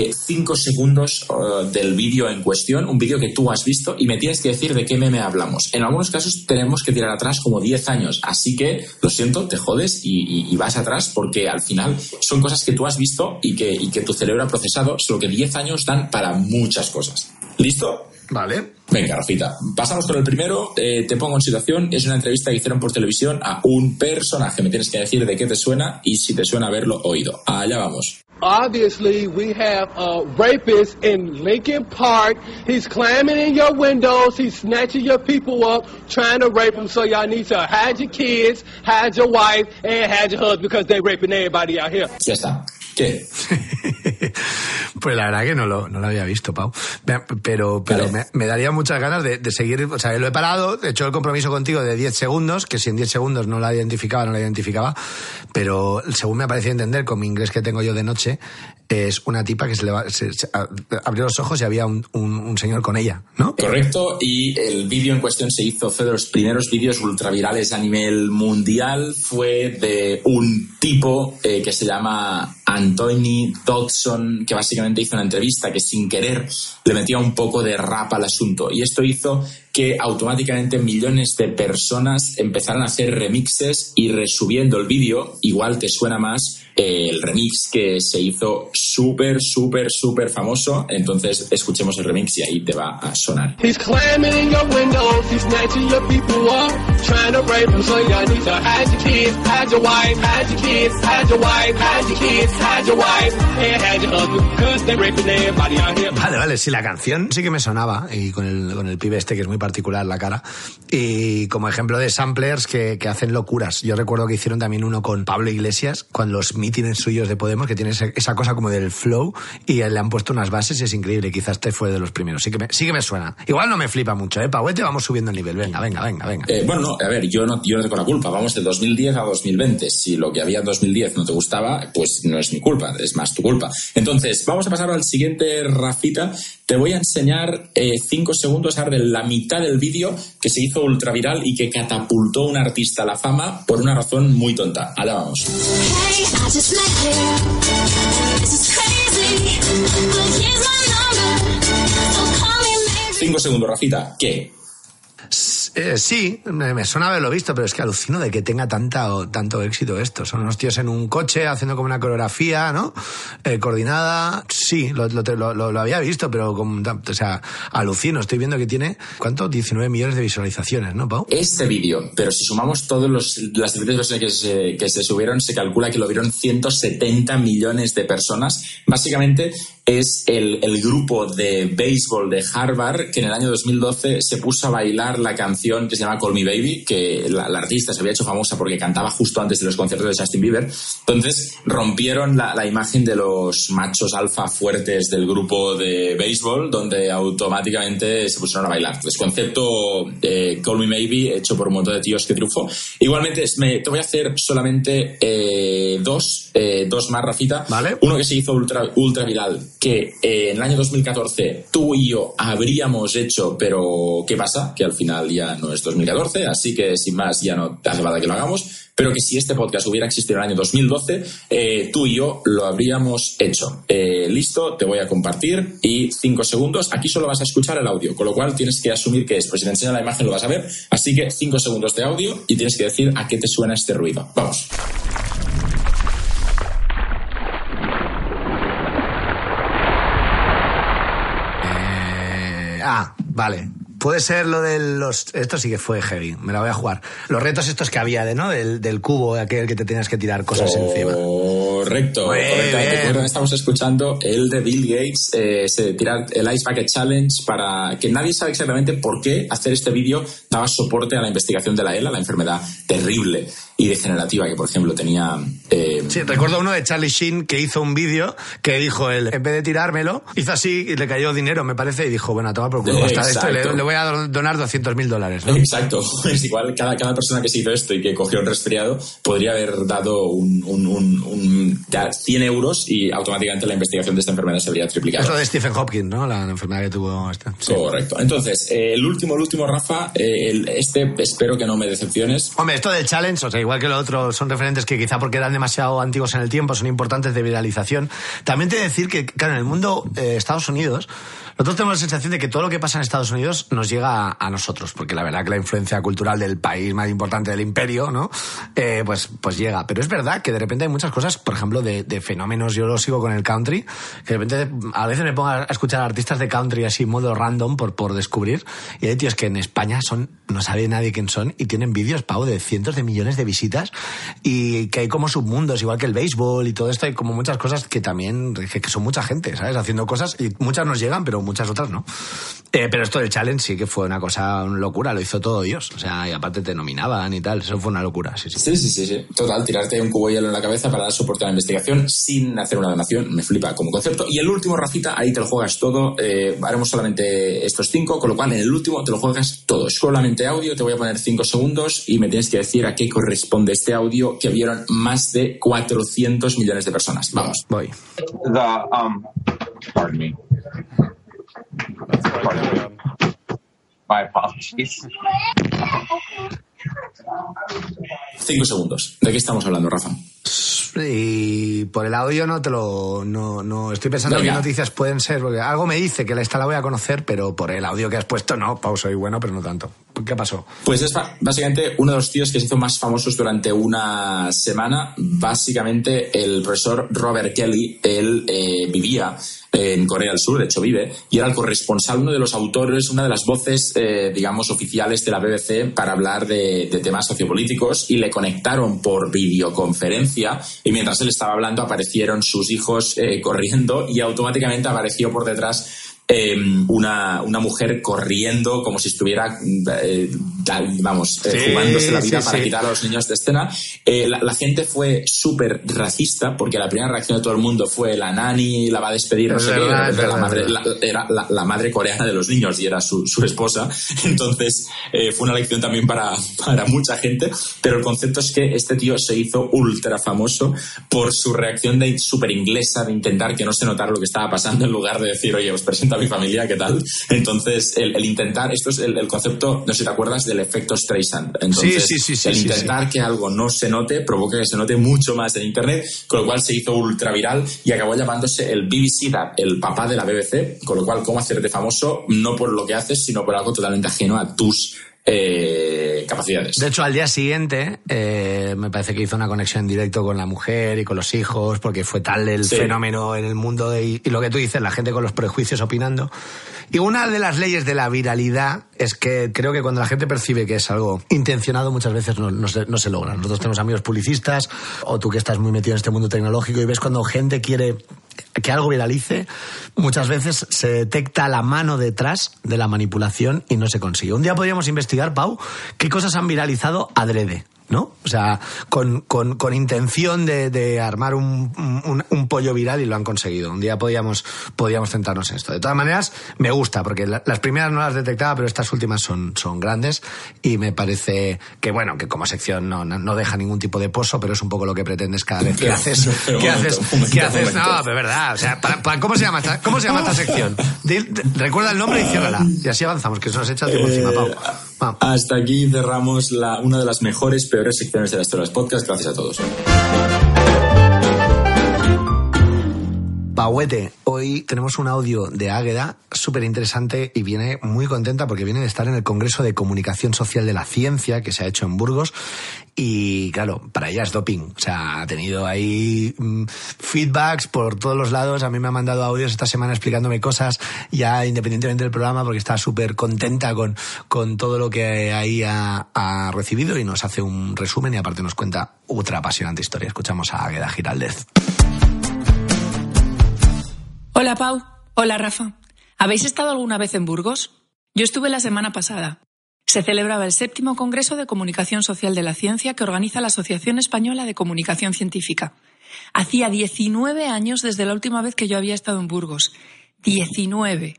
Speaker 2: eh, cinco segundos uh, del vídeo en cuestión, un vídeo que tú has visto, y me tienes que decir de qué meme hablamos. En algunos casos tenemos que tirar atrás como 10 años, así que lo siento, te jodes y, y- y vas atrás porque al final son cosas que tú has visto y que, y que tu cerebro ha procesado, solo que 10 años dan para muchas cosas. ¿Listo?
Speaker 1: Vale.
Speaker 2: Venga, Rafita, pasamos con el primero. Eh, te pongo en situación. Es una entrevista que hicieron por televisión a un personaje. Me tienes que decir de qué te suena y si te suena haberlo oído. Allá vamos.
Speaker 3: Obviously, we have a rapist in Lincoln Park. He's climbing in your windows. He's snatching your people up, trying to rape them. So y'all need to hide your kids, hide your wife, and hide your husband because they raping everybody out here.
Speaker 2: Ya está. ¿Qué?
Speaker 1: Pues la verdad que no lo, no lo había visto, Pau. Pero, pero
Speaker 2: Vale.
Speaker 1: me, me daría muchas ganas de, de seguir. O sea, lo he parado, he hecho el compromiso contigo de 10 segundos, que si en 10 segundos no la identificaba, no la identificaba. Pero según me ha parecido entender, con mi inglés que tengo yo de noche, es una tipa que se, le va- se- abrió los ojos y había un, un- un señor con ella, ¿no?
Speaker 2: Correcto, y el vídeo en cuestión se hizo, fue de los primeros vídeos ultravirales a nivel mundial. Fue de un tipo eh, que se llama Anthony Dodson, que básicamente hizo una entrevista que sin querer le metía un poco de rap al asunto. Y esto hizo que automáticamente millones de personas empezaran a hacer remixes y resubiendo el vídeo, igual te suena más eh, el remix que se hizo súper, súper, súper famoso. Entonces escuchemos el remix y ahí te va a sonar.
Speaker 3: He's climbing in your windows. He's snatching your people up, trying to rape them. So y'all need to hide your kids, hide your wife, hide your kids, hide your wife, hide your kids, hide your wife, and hide your husband because they raping everybody out here.
Speaker 1: Vale, vale, sí, la canción sí que me sonaba, y con el, con el pibe este que es muy particular la cara, y como ejemplo de samplers que, que hacen locuras. Yo recuerdo que hicieron también uno con Pablo Iglesias, con los mítines suyos de Podemos, que tiene esa, esa cosa como del flow, y le han puesto unas bases y es increíble, quizás este fue de los primeros. Sí que me, sí que me suena. Igual no me flipa mucho, ¿eh? Pauete, vamos subiendo el nivel. Venga, venga, venga, venga.
Speaker 2: Eh, bueno, no, a ver, yo no, yo no tengo la culpa. Vamos de 2010 a 2020. Si lo que había en 2010 no te gustaba, pues no es mi culpa, es más tu culpa. Entonces, vamos a pasar al siguiente, Rafita. Te voy a enseñar eh, cinco segundos ahora de la mitad del vídeo que se hizo ultra viral y que catapultó a un artista a la fama por una razón muy tonta. Allá vamos.
Speaker 4: Hey,
Speaker 2: Cinco segundos, Rafita. ¿Qué?
Speaker 1: Eh, sí, me, me suena haberlo visto, pero es que alucino de que tenga tanta, o- tanto éxito esto. Son unos tíos en un coche haciendo como una coreografía, ¿no? Eh, coordinada. Sí, lo, había visto, pero como, o sea, alucino. Estoy viendo que tiene, ¿cuánto? 19 millones de visualizaciones, ¿no, Pau?
Speaker 2: Este vídeo, pero si sumamos todas las diferentes versiones que se, que se subieron, se calcula que lo vieron 170 millones de personas. Básicamente es el, el grupo de béisbol de Harvard que en el año 2012 se puso a bailar la canción que se llama Call Me Baby, que la, la artista se había hecho famosa porque cantaba justo antes de los conciertos de Justin Bieber. Entonces rompieron la, la imagen de los machos alfa fuertes del grupo de béisbol, donde automáticamente se pusieron a bailar. Entonces, concepto eh, Call Me Maybe, hecho por un montón de tíos que triunfó. Igualmente, me, te voy a hacer solamente eh, dos, eh, dos más, Rafita.
Speaker 1: Vale.
Speaker 2: Uno que se hizo ultra, ultra viral, que eh, en el año 2014 tú y yo habríamos hecho, pero ¿qué pasa? Que al final ya no es 2014, así que sin más ya no hace falta que lo hagamos, pero que si este podcast hubiera existido en el año 2012, eh, tú y yo lo habríamos hecho. Eh, listo, te voy a compartir y cinco segundos. Aquí solo vas a escuchar el audio, con lo cual tienes que asumir que es, pues si te enseño la imagen lo vas a ver, así que cinco segundos de audio y tienes que decir a qué te suena este ruido. Vamos.
Speaker 1: Ah, vale. Puede ser lo de los... Esto sí que fue heavy, me la voy a jugar. Los retos estos que había de, ¿no? Del, del cubo, aquel que te tenías que tirar cosas encima.
Speaker 2: Correcto, Estamos escuchando el de Bill Gates, eh, se tira el Ice Bucket Challenge para que nadie sabe exactamente por qué hacer este vídeo daba soporte a la investigación de la ELA, la enfermedad terrible y degenerativa que, por ejemplo, tenía... eh,
Speaker 1: Sí, recuerdo uno de Charlie Sheen que hizo un vídeo que dijo él, en vez de tirármelo, hizo así y le cayó dinero, me parece, y dijo, bueno, toma por culo, hasta esto, le, le voy a donar 200 mil dólares. ¿no?
Speaker 2: Exacto, es igual, cada, cada persona que se hizo esto y que cogió un resfriado podría haber dado un, un, un- un- ya 100 euros y automáticamente la investigación de esta enfermedad se habría triplicado.
Speaker 1: Es lo de Stephen Hopkins, ¿no? La enfermedad que tuvo esta. Sí.
Speaker 2: Correcto. Entonces, eh, el último, el último, Rafa, eh, el- este espero que no me decepciones.
Speaker 1: Hombre, esto del challenge, o sea, igual que lo otro, son referentes que quizá porque eran demasiado antiguos en el tiempo, son importantes de viralización. También te he de decir que, claro, en el mundo eh, Estados Unidos, nosotros tenemos la sensación de que todo lo que pasa en Estados Unidos nos llega a, a nosotros, porque la verdad que la influencia cultural del país más importante del imperio, ¿no? Eh, pues, pues llega. Pero es verdad que de repente hay muchas cosas, por ejemplo, de, de fenómenos, yo lo sigo con el country, que de repente a veces me pongo a escuchar artistas de country así, modo random, por, por descubrir, y hay tíos que en España son, no sabe nadie quién son, y tienen vídeos, Pau, de cientos de millones de visitas, y que hay como submundos, igual que el béisbol y todo esto, hay como muchas cosas que también, que, que son mucha gente, ¿sabes? Haciendo cosas, y muchas nos llegan, pero muchas otras no. Eh, pero esto del challenge sí que fue una cosa, una locura, lo hizo todo Dios. O sea, y aparte te nominaban y tal, eso fue una locura, sí, sí.
Speaker 2: Sí, sí, sí, sí. Total, tirarte un cubo de hielo en la cabeza para dar soporte a la investigación sin hacer una donación, me flipa como concepto. Y el último, Rafita, ahí te lo juegas todo. Eh, haremos solamente estos cinco, con lo cual en el último te lo juegas todo. Solamente audio, te voy a poner cinco segundos y me tienes que decir a qué corresponde este audio que vieron más de 400 millones de personas. Vamos.
Speaker 1: Voy.
Speaker 5: The um, pardon me. Pardon me. My apologies.
Speaker 2: Cinco segundos. ¿De qué estamos hablando, Rafa?
Speaker 1: Y por el audio no te lo. No, no estoy pensando
Speaker 2: Venga.
Speaker 1: qué noticias pueden ser, porque algo me dice que esta la voy a conocer, pero por el audio que has puesto, no, Pau, soy bueno, pero no tanto. ¿Qué pasó?
Speaker 2: Pues es básicamente uno de los tíos que se hizo más famosos durante una semana. Básicamente el profesor Robert Kelly, él eh, vivía en Corea del Sur, de hecho vive, y era el corresponsal, uno de los autores, una de las voces, eh, digamos, oficiales de la BBC para hablar de, temas sociopolíticos y le conectaron por videoconferencia y mientras él estaba hablando aparecieron sus hijos eh, corriendo y automáticamente apareció por detrás eh, una, una mujer corriendo como si estuviera, eh, vamos, eh,
Speaker 1: Sí,
Speaker 2: jugándose la vida
Speaker 1: sí,
Speaker 2: para
Speaker 1: sí.
Speaker 2: quitar a los niños de escena. Eh, la, la gente fue súper racista porque la primera reacción de todo el mundo fue la nani la va a despedir, no sé qué, la madre, era la madre coreana de los niños y era su, su esposa. Entonces eh, fue una lección también para, para mucha gente, pero el concepto es que este tío se hizo ultra famoso por su reacción de súper inglesa, de intentar que no se notara lo que estaba pasando en lugar de decir, oye, os presento a mi familia, ¿qué tal? Entonces, el, el intentar, esto es el, el concepto, no sé si te acuerdas del efecto Streisand. Entonces,
Speaker 1: Sí, sí, sí,
Speaker 2: el intentar que algo no se note provoca que se note mucho más en Internet, con lo cual se hizo ultra viral y acabó llamándose el BBC Dad, el papá de la BBC, con lo cual cómo hacerte famoso no por lo que haces, sino por algo totalmente ajeno a tus eh, capacidades.
Speaker 1: De hecho, al día siguiente, eh, me parece que hizo una conexión en directo con la mujer y con los hijos, porque fue tal el
Speaker 2: Sí.
Speaker 1: fenómeno en el mundo de- y, lo que tú dices, la gente con los prejuicios opinando. Y una de las leyes de la viralidad es que creo que cuando la gente percibe que es algo intencionado, muchas veces no, no se, no se logra. Nosotros tenemos amigos publicistas, o tú que estás muy metido en este mundo tecnológico, y ves cuando gente quiere que algo viralice, muchas veces se detecta la mano detrás de la manipulación y no se consigue. Un día podríamos investigar, Pau, qué cosas han viralizado adrede. ¿No? O sea, con, con, con intención de, de armar un, un, un pollo viral y lo han conseguido. Un día podíamos, podíamos centrarnos en esto. De todas maneras, me gusta, porque la- las primeras no las detectaba, pero estas últimas son, son grandes y me parece que, bueno, que como sección no, no, no deja ningún tipo de pozo, pero es un poco lo que pretendes cada vez que
Speaker 2: Pero-
Speaker 1: haces. ¿Qué haces? ¿Qué haces? No, de verdad. O sea, para- para- ¿cómo, se llama esta, ¿cómo se llama esta sección? Recuerda el nombre y ciérrala. Y así avanzamos, que se nos echa el tiempo encima, Pau.
Speaker 2: Hasta aquí cerramos la, una de las mejores, peores secciones de la historia de los podcasts. Gracias a todos.
Speaker 1: Pauete, hoy tenemos un audio de Águeda súper interesante y viene muy contenta porque viene de estar en el Congreso de Comunicación Social de la Ciencia que se ha hecho en Burgos y claro, para ella es doping. O sea, ha tenido ahí mm, feedbacks por todos los lados. A mí me ha mandado audios esta semana explicándome cosas ya independientemente del programa porque está súper contenta con, con todo lo que ahí ha, ha recibido y nos hace un resumen y aparte nos cuenta otra apasionante historia. Escuchamos a Águeda Giraldez.
Speaker 6: Hola Pau, hola Rafa. ¿Habéis estado alguna vez en Burgos? Yo estuve la semana pasada. Se celebraba el séptimo Congreso de Comunicación Social de la Ciencia que organiza la Asociación Española de Comunicación Científica. Hacía 19 años desde la última vez que yo había estado en Burgos. 19.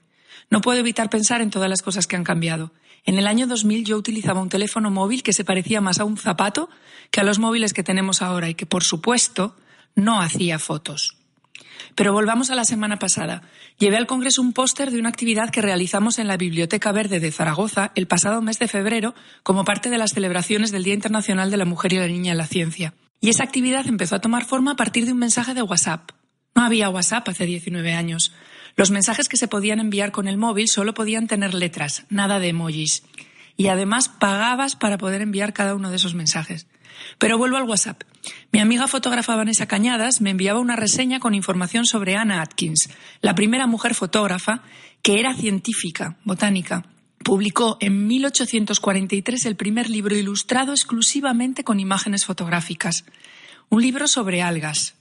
Speaker 6: No puedo evitar pensar en todas las cosas que han cambiado. En el año 2000 yo utilizaba un teléfono móvil que se parecía más a un zapato que a los móviles que tenemos ahora y que, por supuesto, no hacía fotos. Pero volvamos a la semana pasada. Llevé al Congreso un póster de una actividad que realizamos en la Biblioteca Verde de Zaragoza el pasado mes de febrero como parte de las celebraciones del Día Internacional de la Mujer y la Niña en la Ciencia. Y esa actividad empezó a tomar forma a partir de un mensaje de WhatsApp. No había WhatsApp hace 19 años. Los mensajes que se podían enviar con el móvil solo podían tener letras, nada de emojis. Y además pagabas para poder enviar cada uno de esos mensajes. Pero vuelvo al WhatsApp. Mi amiga fotógrafa Vanessa Cañadas me enviaba una reseña con información sobre Anna Atkins, la primera mujer fotógrafa que era científica, botánica. Publicó en 1843 el primer libro ilustrado exclusivamente con imágenes fotográficas. Un libro sobre algas.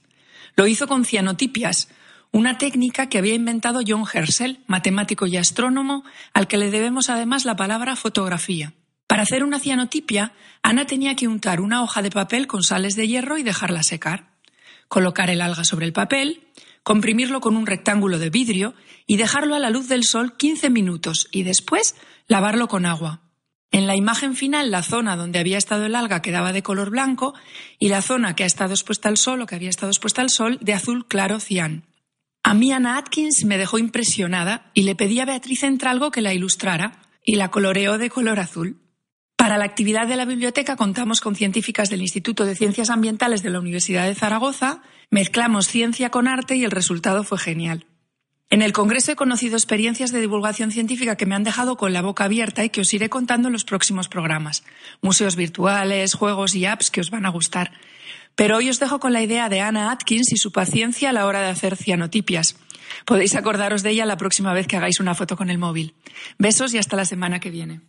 Speaker 6: Lo hizo con cianotipias, una técnica que había inventado John Herschel, matemático y astrónomo, al que le debemos además la palabra fotografía. Para hacer una cianotipia, Ana tenía que untar una hoja de papel con sales de hierro y dejarla secar, colocar el alga sobre el papel, comprimirlo con un rectángulo de vidrio y dejarlo a la luz del sol 15 minutos y después lavarlo con agua. En la imagen final, la zona donde había estado el alga quedaba de color blanco y la zona que ha estado expuesta al sol o que había estado expuesta al sol de azul claro cian. A mí Ana Atkins me dejó impresionada y le pedí a Beatriz Entralgo que la ilustrara y la coloreó de color azul. Para la actividad de la biblioteca contamos con científicas del Instituto de Ciencias Ambientales de la Universidad de Zaragoza, mezclamos ciencia con arte y el resultado fue genial. En el Congreso he conocido experiencias de divulgación científica que me han dejado con la boca abierta y que os iré contando en los próximos programas. Museos virtuales, juegos y apps que os van a gustar. Pero hoy os dejo con la idea de Anna Atkins y su paciencia a la hora de hacer cianotipias. Podéis acordaros de ella la próxima vez que hagáis una foto con el móvil. Besos y hasta la semana que viene.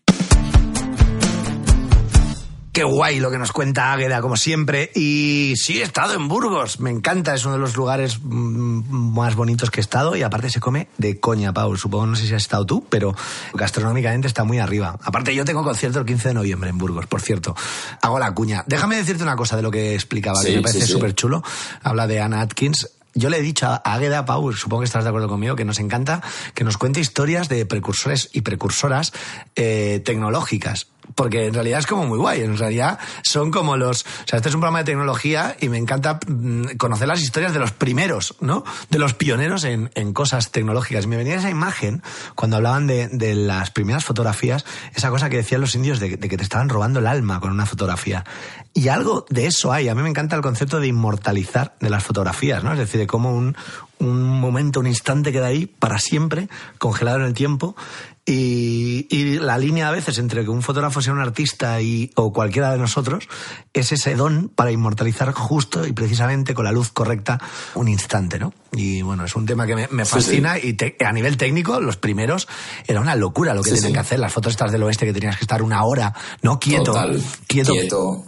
Speaker 1: Qué guay lo que nos cuenta Águeda, como siempre. Y sí, he estado en Burgos. Me encanta, es uno de los lugares mm, más bonitos que he estado. Y aparte se come de coña, Paul. Supongo, no sé si has estado tú, pero gastronómicamente está muy arriba. Aparte, yo tengo concierto el 15 de noviembre en Burgos, por cierto. Hago la cuña. Déjame decirte una cosa de lo que explicaba, que me parece
Speaker 2: sí, sí.
Speaker 1: súper chulo. Habla de Anna Atkins. Yo le he dicho a Águeda, Pau, supongo que estás de acuerdo conmigo, que nos encanta que nos cuente historias de precursores y precursoras eh, tecnológicas. Porque en realidad es como muy guay. En realidad son como los. O sea, este es un programa de tecnología y me encanta mm, conocer las historias de los primeros, ¿no? De los pioneros en, en cosas tecnológicas. Me venía esa imagen cuando hablaban de, de las primeras fotografías, esa cosa que decían los indios de, de que te estaban robando el alma con una fotografía. Y algo de eso hay. A mí me encanta el concepto de inmortalizar de las fotografías, ¿no? Es decir, de cómo un, un momento, un instante queda ahí para siempre, congelado en el tiempo. Y, y la línea a veces entre que un fotógrafo sea un artista y, o cualquiera de nosotros es ese don para inmortalizar justo y precisamente con la luz correcta un instante, ¿no? Y bueno, es un tema que me, me
Speaker 2: Sí,
Speaker 1: fascina y te- a nivel técnico, los primeros, era una locura lo que
Speaker 2: Sí,
Speaker 1: tenían
Speaker 2: sí.
Speaker 1: que hacer. Las fotos estas del oeste que tenías que estar una hora, ¿no? Quieto.
Speaker 2: Total.
Speaker 1: Quieto.
Speaker 2: Quieto.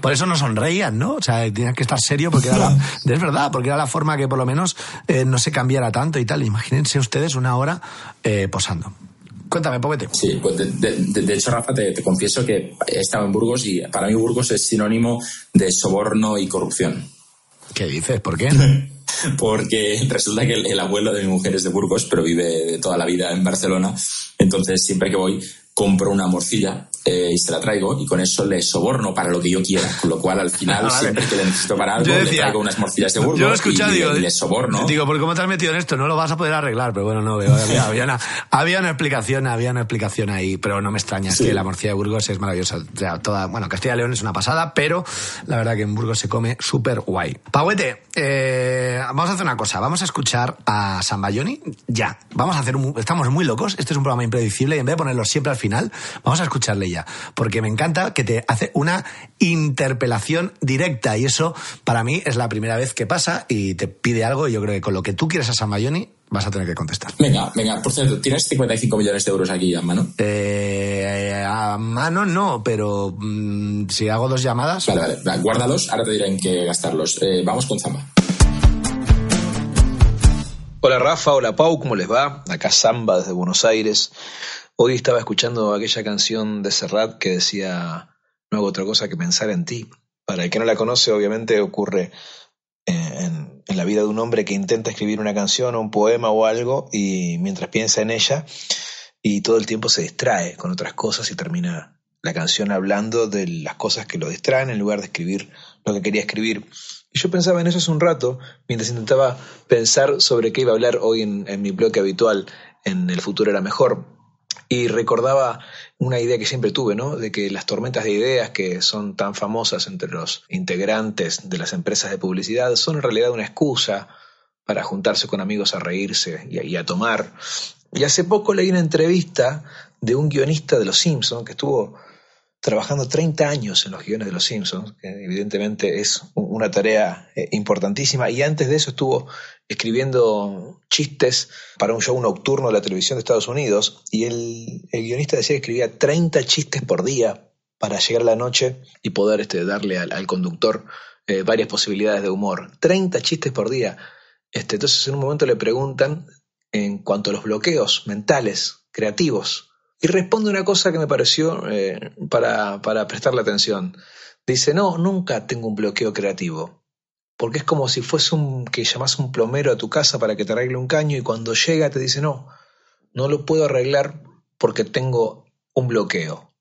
Speaker 1: Por, eso no sonreían, ¿no? O sea, tenían que estar serio porque era la, es verdad, porque era la forma que por lo menos eh, no se cambiara tanto y tal. Imagínense ustedes una hora eh, posando. Cuéntame, Poquete.
Speaker 2: Sí, pues de, de- de- de hecho, Rafa, te, te confieso que he estado en Burgos y para mí Burgos es sinónimo de soborno y corrupción.
Speaker 1: ¿Qué dices? ¿Por qué?
Speaker 2: Porque resulta que el, el abuelo de mi mujer es de Burgos, pero vive toda la vida en Barcelona. Entonces, siempre que voy, compro una morcilla eh, y se la traigo y con eso le soborno para lo que yo quiera. Con lo cual, al final,
Speaker 1: Ah, Vale.
Speaker 2: siempre que le necesito para algo,
Speaker 1: Yo
Speaker 2: le
Speaker 1: decía-
Speaker 2: traigo unas morcillas de Burgos
Speaker 1: Yo lo he escuchado,
Speaker 2: y,
Speaker 1: digo,
Speaker 2: le, y le soborno.
Speaker 1: Digo, ¿por cómo te has metido en esto? No lo vas a poder arreglar, pero bueno, no veo. Había, había una, había una explicación, había una explicación ahí, pero no me extraña, es
Speaker 2: Sí.
Speaker 1: que la morcilla de Burgos es maravillosa. O sea, toda, bueno, Castilla y León es una pasada, pero la verdad que en Burgos se come súper guay. Pauete, eh, vamos a hacer una cosa, vamos a escuchar a San Bayoni, ya. Vamos a hacer un, estamos muy locos, este es un programa impredecible y en vez de ponerlo siempre al final, vamos a escucharle ya, porque me encanta que te hace una interpelación directa y eso para mí es la primera vez que pasa y te pide algo y yo creo que con lo que tú quieres a San Bayoni vas a tener que contestar.
Speaker 2: Venga, venga, por cierto, ¿tienes 55 millones de euros aquí a mano?
Speaker 1: Eh, a mano no, pero mm, si hago dos llamadas...
Speaker 2: Vale, vale, va, guárdalos, ahora te diré en qué gastarlos. Eh, vamos con Zamba.
Speaker 7: Hola Rafa, hola Pau, ¿cómo les va? Acá Samba desde Buenos Aires. Hoy estaba escuchando aquella canción de Serrat que decía No hago otra cosa que pensar en ti. Para el que no la conoce, obviamente ocurre eh, en, la vida de un hombre que intenta escribir una canción o un poema o algo y mientras piensa en ella y todo el tiempo se distrae con otras cosas y termina la canción hablando de las cosas que lo distraen en lugar de escribir lo que quería escribir. Y yo pensaba en eso hace un rato, mientras intentaba pensar sobre qué iba a hablar hoy en, en mi bloque habitual, en El futuro era mejor. Y recordaba una idea que siempre tuve, ¿no? De que las tormentas de ideas que son tan famosas entre los integrantes de las empresas de publicidad son en realidad una excusa para juntarse con amigos a reírse y a, a tomar. Y hace poco leí una entrevista de un guionista de Los Simpsons que estuvo trabajando 30 años en los guiones de Los Simpsons, que evidentemente es una tarea eh, importantísima, y antes de eso estuvo escribiendo chistes para un show nocturno de la televisión de Estados Unidos, y el, el guionista decía que escribía 30 chistes por día para llegar a la noche y poder este, darle al, al conductor eh, varias posibilidades de humor. 30 chistes por día. Este, entonces en un momento le preguntan en cuanto a los bloqueos mentales, creativos, y responde una cosa que me pareció eh, para, para prestarle atención. Dice, no, nunca tengo un bloqueo creativo, porque es como si fuese un que llamas un plomero a tu casa para que te arregle un caño y cuando llega te dice, no, no lo puedo arreglar porque tengo un bloqueo.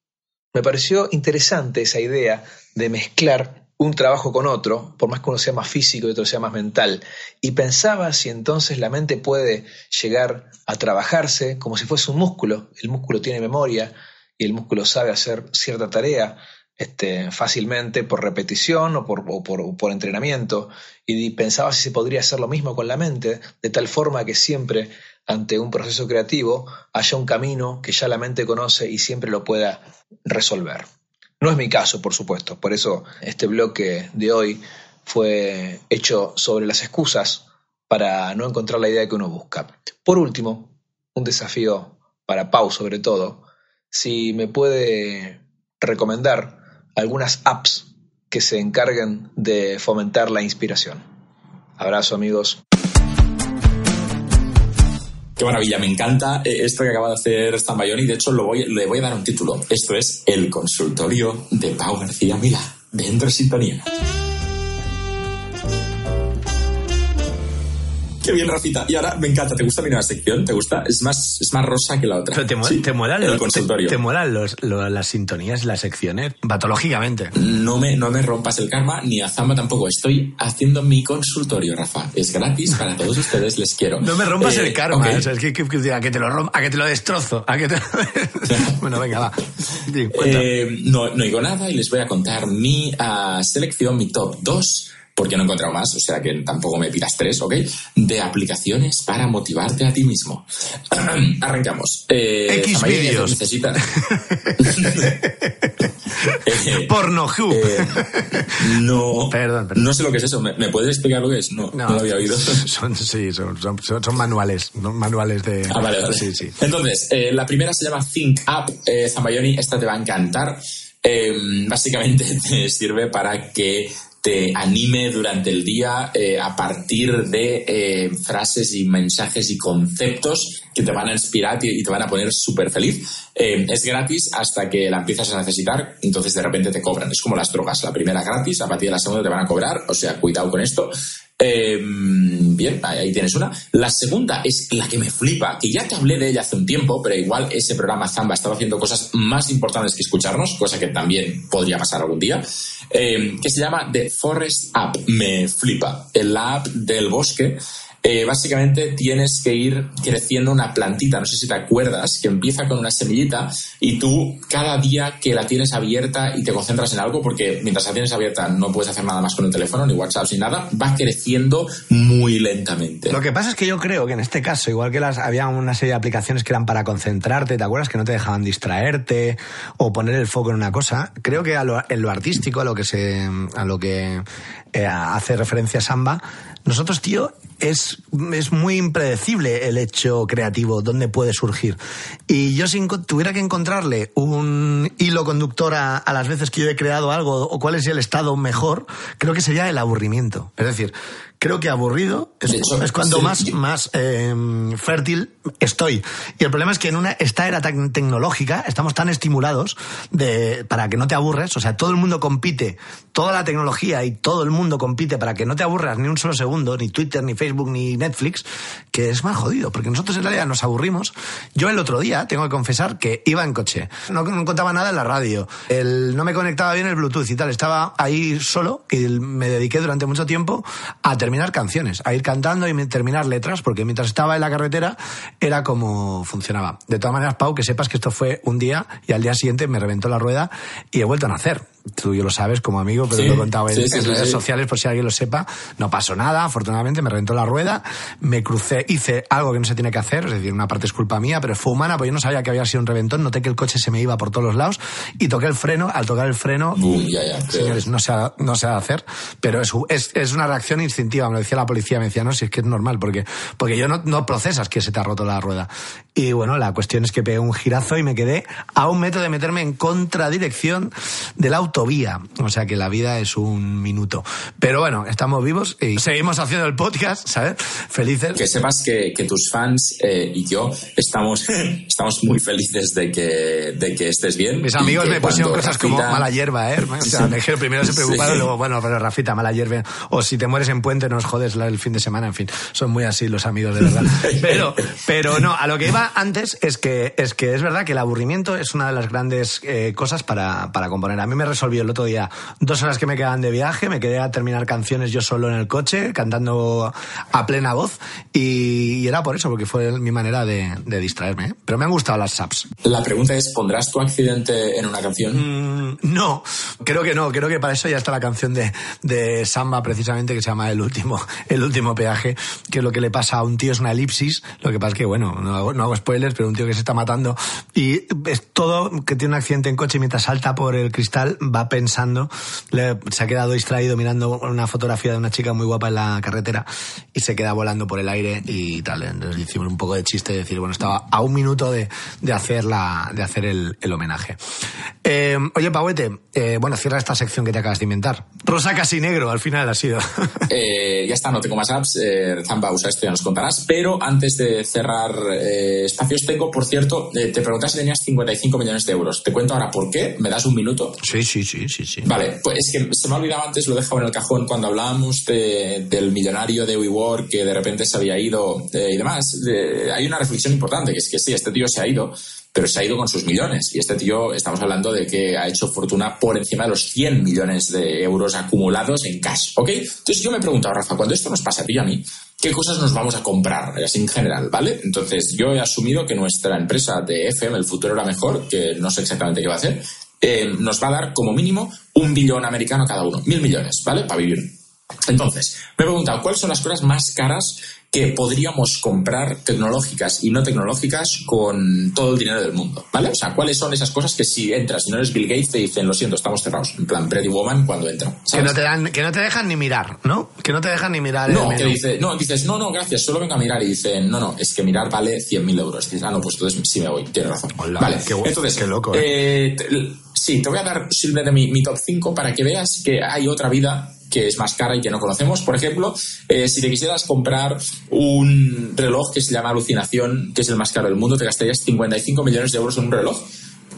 Speaker 7: Me pareció interesante esa idea de mezclar un trabajo con otro, por más que uno sea más físico y otro sea más mental, y pensaba si entonces la mente puede llegar a trabajarse como si fuese un músculo. El músculo tiene memoria y el músculo sabe hacer cierta tarea este, fácilmente por repetición o por, o por, o por entrenamiento, y pensaba si se podría hacer lo mismo con la mente, de tal forma que siempre ante un proceso creativo haya un camino que ya la mente conoce y siempre lo pueda resolver. No es mi caso, por supuesto, por eso este bloque de hoy fue hecho sobre las excusas para no encontrar la idea que uno busca. Por último, un desafío para Pau sobre todo, si me puede recomendar algunas apps que se encarguen de fomentar la inspiración. Abrazo amigos.
Speaker 2: Qué maravilla, me encanta eh, esto que acaba de hacer Stambayoni. De hecho, lo voy, le voy a dar un título. Esto es El consultorio de Pau García Mila. Dentro de sintonía. Qué bien, Rafita. Y ahora me encanta. ¿Te gusta mi nueva sección? ¿Te gusta? Es más, es más rosa que la otra.
Speaker 1: Pero te, mo-
Speaker 2: Sí,
Speaker 1: te molan,
Speaker 2: el
Speaker 1: los,
Speaker 2: consultorio.
Speaker 1: te, te molan los, las sintonías, las secciones, patológicamente.
Speaker 2: No me, no me rompas el karma, ni a Zamba tampoco. Estoy haciendo mi consultorio, Rafa. Es gratis para todos ustedes, les quiero.
Speaker 1: No me rompas
Speaker 2: Eh,
Speaker 1: el karma, o sea, es que, que- que- a que te lo rom- a que te lo destrozo, a que te... bueno, venga, va. Sí.
Speaker 2: Eh, no, no digo nada y les voy a contar mi ah, selección, mi top 2, porque no he encontrado más, o sea que tampoco me pidas tres, ¿ok? De aplicaciones para motivarte a ti mismo. Arrancamos. Eh,
Speaker 1: X vídeos.
Speaker 2: Necesita... Eh,
Speaker 1: Pornohub.
Speaker 2: eh, no,
Speaker 1: Perdón, perdón.
Speaker 2: no sé lo que es eso. ¿Me, me puedes explicar lo que es? No, no, lo había oído.
Speaker 1: Son, sí, son, son, son- manuales, ¿no? manuales de...
Speaker 2: Ah, vale, vale.
Speaker 1: Sí, sí.
Speaker 2: Entonces, eh, la primera se llama Think Up. Eh, Zambayoni, esta te va a encantar. Eh, básicamente te sirve para que te anime durante el día eh, a partir de eh, frases y mensajes y conceptos que te van a inspirar y te van a poner súper feliz. Eh, es gratis hasta que la empiezas a necesitar, entonces de repente te cobran. Es como las drogas. La primera gratis, a partir de la segunda te van a cobrar, o sea, cuidado con esto. Eh, bien, ahí tienes una. La segunda es la que me flipa, que ya te hablé de ella hace un tiempo, pero igual ese programa Zamba estaba haciendo cosas más importantes que escucharnos, cosa que también podría pasar algún día, eh, que se llama The Forest App. Me flipa. La app del bosque. Eh, básicamente tienes que ir creciendo una plantita, no sé si te acuerdas, que empieza con una semillita y tú cada día que la tienes abierta y te concentras en algo, porque mientras la tienes abierta no puedes hacer nada más con el teléfono, ni WhatsApp, ni nada, va creciendo muy lentamente.
Speaker 1: Lo que pasa es que yo creo que en este caso, igual que las había una serie de aplicaciones que eran para concentrarte, ¿te acuerdas? Que no te dejaban distraerte o poner el foco en una cosa. Creo que a lo, en lo artístico, a lo que se, a lo que eh, hace referencia Samba, nosotros, tío, es, es muy impredecible el hecho creativo, dónde puede surgir. Y yo si tuviera que encontrarle un hilo conductor a, a las veces que yo he creado algo o cuál es el estado mejor, creo que sería el aburrimiento. Es decir, creo que aburrido es,
Speaker 2: hecho,
Speaker 1: es cuando
Speaker 2: sí.
Speaker 1: más, más eh, fértil estoy. Y el problema es que en una, esta era tan tecnológica, estamos tan estimulados de, para que no te aburres. O sea, todo el mundo compite, toda la tecnología y todo el mundo compite para que no te aburras ni un solo segundo, ni Twitter, ni Facebook, ni Netflix, que es más jodido, porque nosotros en realidad nos aburrimos. Yo el otro día, tengo que confesar, que iba en coche. No, no contaba nada en la radio. El, no me conectaba bien el Bluetooth y tal. Estaba ahí solo y me dediqué durante mucho tiempo a terminar canciones, a ir cantando y terminar letras, porque mientras estaba en la carretera era como funcionaba. De todas maneras, Pau, que sepas que esto fue un día y al día siguiente me reventó la rueda y he vuelto a nacer. Tú yo lo sabes como amigo, pero
Speaker 2: Sí,
Speaker 1: lo he contado en,
Speaker 2: sí, sí,
Speaker 1: en redes sociales por si alguien lo sepa. No pasó nada, afortunadamente me reventó la rueda, me crucé, hice algo que no se tiene que hacer, es decir, una parte es culpa mía, pero fue humana, porque yo no sabía que había sido un reventón, noté que el coche se me iba por todos los lados y toqué el freno, al tocar el freno,
Speaker 2: Boom, ya, ya.
Speaker 1: señores, no se ha, no se ha de hacer, pero es, es, es una reacción instintiva, me lo decía la policía, me decía, no, si es que es normal, porque, porque yo no, no procesas que se te ha roto la rueda. Y bueno, la cuestión es que pegué un girazo y me quedé a un metro de meterme en contradirección de la autovía. O sea que la vida es un minuto. Pero bueno, estamos vivos y seguimos haciendo el podcast, ¿sabes? Felices.
Speaker 2: Que sepas que, que tus fans eh, y yo estamos, estamos muy felices de que, de que estés bien.
Speaker 1: Mis amigos me pusieron cosas como
Speaker 2: Rafita-
Speaker 1: mala hierba, ¿eh? O sea, me dijeron primero se preocuparon,
Speaker 2: Sí.
Speaker 1: luego, bueno, pero Rafita, mala hierba. O si te mueres en puente, nos jodes el fin de semana, en fin. Son muy así los amigos, de verdad. Pero, pero no, a lo que iba antes es que, es que es verdad que el aburrimiento es una de las grandes eh, cosas para, para componer. A mí me resolvió el otro día dos horas que me quedaban de viaje, me quedé a terminar canciones yo solo en el coche, cantando a plena voz, y, y era por eso, porque fue mi manera de, de distraerme. ¿eh? Pero me han gustado las saps.
Speaker 2: La pregunta es, ¿pondrás tu accidente en una canción?
Speaker 1: Mm, No, creo que no. Creo que para eso ya está la canción de, de Samba, precisamente, que se llama El último, el último peaje, que es lo que le pasa a un tío, es una elipsis. Lo que pasa es que, bueno, no hago, no hago spoilers, pero un tío que se está matando. Y es todo que tiene un accidente en coche mientras salta por el cristal va pensando, le- se ha quedado distraído mirando una fotografía de una chica muy guapa en la carretera y se queda volando por el aire y tal. Entonces hicimos un poco de chiste de decir, bueno, estaba a un minuto de, de hacer, la, de hacer el, el homenaje. Eh, oye, Pauete, eh, bueno, cierra esta sección que te acabas de inventar. Rosa casi negro, al final ha sido.
Speaker 2: Eh, ya está, no tengo más apps. Eh, Zamba usa esto, ya nos contarás. Pero antes de cerrar eh, espacios, tengo, por cierto, eh, te preguntas si tenías 55 millones de euros. Te cuento ahora por qué. ¿Me das un minuto?
Speaker 1: Sí, sí, sí, sí, sí.
Speaker 2: Vale, pues es que se me ha olvidado antes, lo he dejado en el cajón cuando hablábamos de- del millonario de WeWork que de repente se había ido eh, y demás. De- hay una reflexión importante, que es que sí, este tío se ha ido, pero se ha ido con sus millones. Y este tío, estamos hablando de que ha hecho fortuna por encima de los 100 millones de euros acumulados en cash, ¿ok? Entonces yo me he preguntado, Rafa, cuando esto nos pasa a ti a mí, ¿qué cosas nos vamos a comprar así en general, ¿vale? Entonces yo he asumido que nuestra empresa de FM, el futuro era mejor, que no sé exactamente qué va a hacer, eh, nos va a dar como mínimo un billón americano cada uno, mil millones, ¿vale? Para vivir. Entonces, me he preguntado, ¿cuáles son las cosas más caras que podríamos comprar tecnológicas y no tecnológicas con todo el dinero del mundo? ¿Vale? O sea, ¿cuáles son esas cosas que si entras y no eres Bill Gates te dicen, lo siento, estamos cerrados? En plan, Pretty Woman cuando entra.
Speaker 1: Que no, te dan, que no te dejan ni mirar, ¿no? Que no te dejan ni mirar
Speaker 2: No, que dice, no, dices, no, no, gracias, solo vengo a mirar. Y dicen, no, no, es que mirar vale 100.000 euros. Dices, ah, no, pues entonces sí me voy, tienes razón.
Speaker 1: Hola,
Speaker 2: vale,
Speaker 1: qué
Speaker 2: entonces,
Speaker 1: qué loco,
Speaker 2: eh, te- sí, te voy a dar simplemente mi, mi top 5 para que veas que hay otra vida que es más cara y que no conocemos. Por ejemplo, eh, si te quisieras comprar un reloj que se llama Alucinación, que es el más caro del mundo, te gastarías 55 millones de euros en un reloj.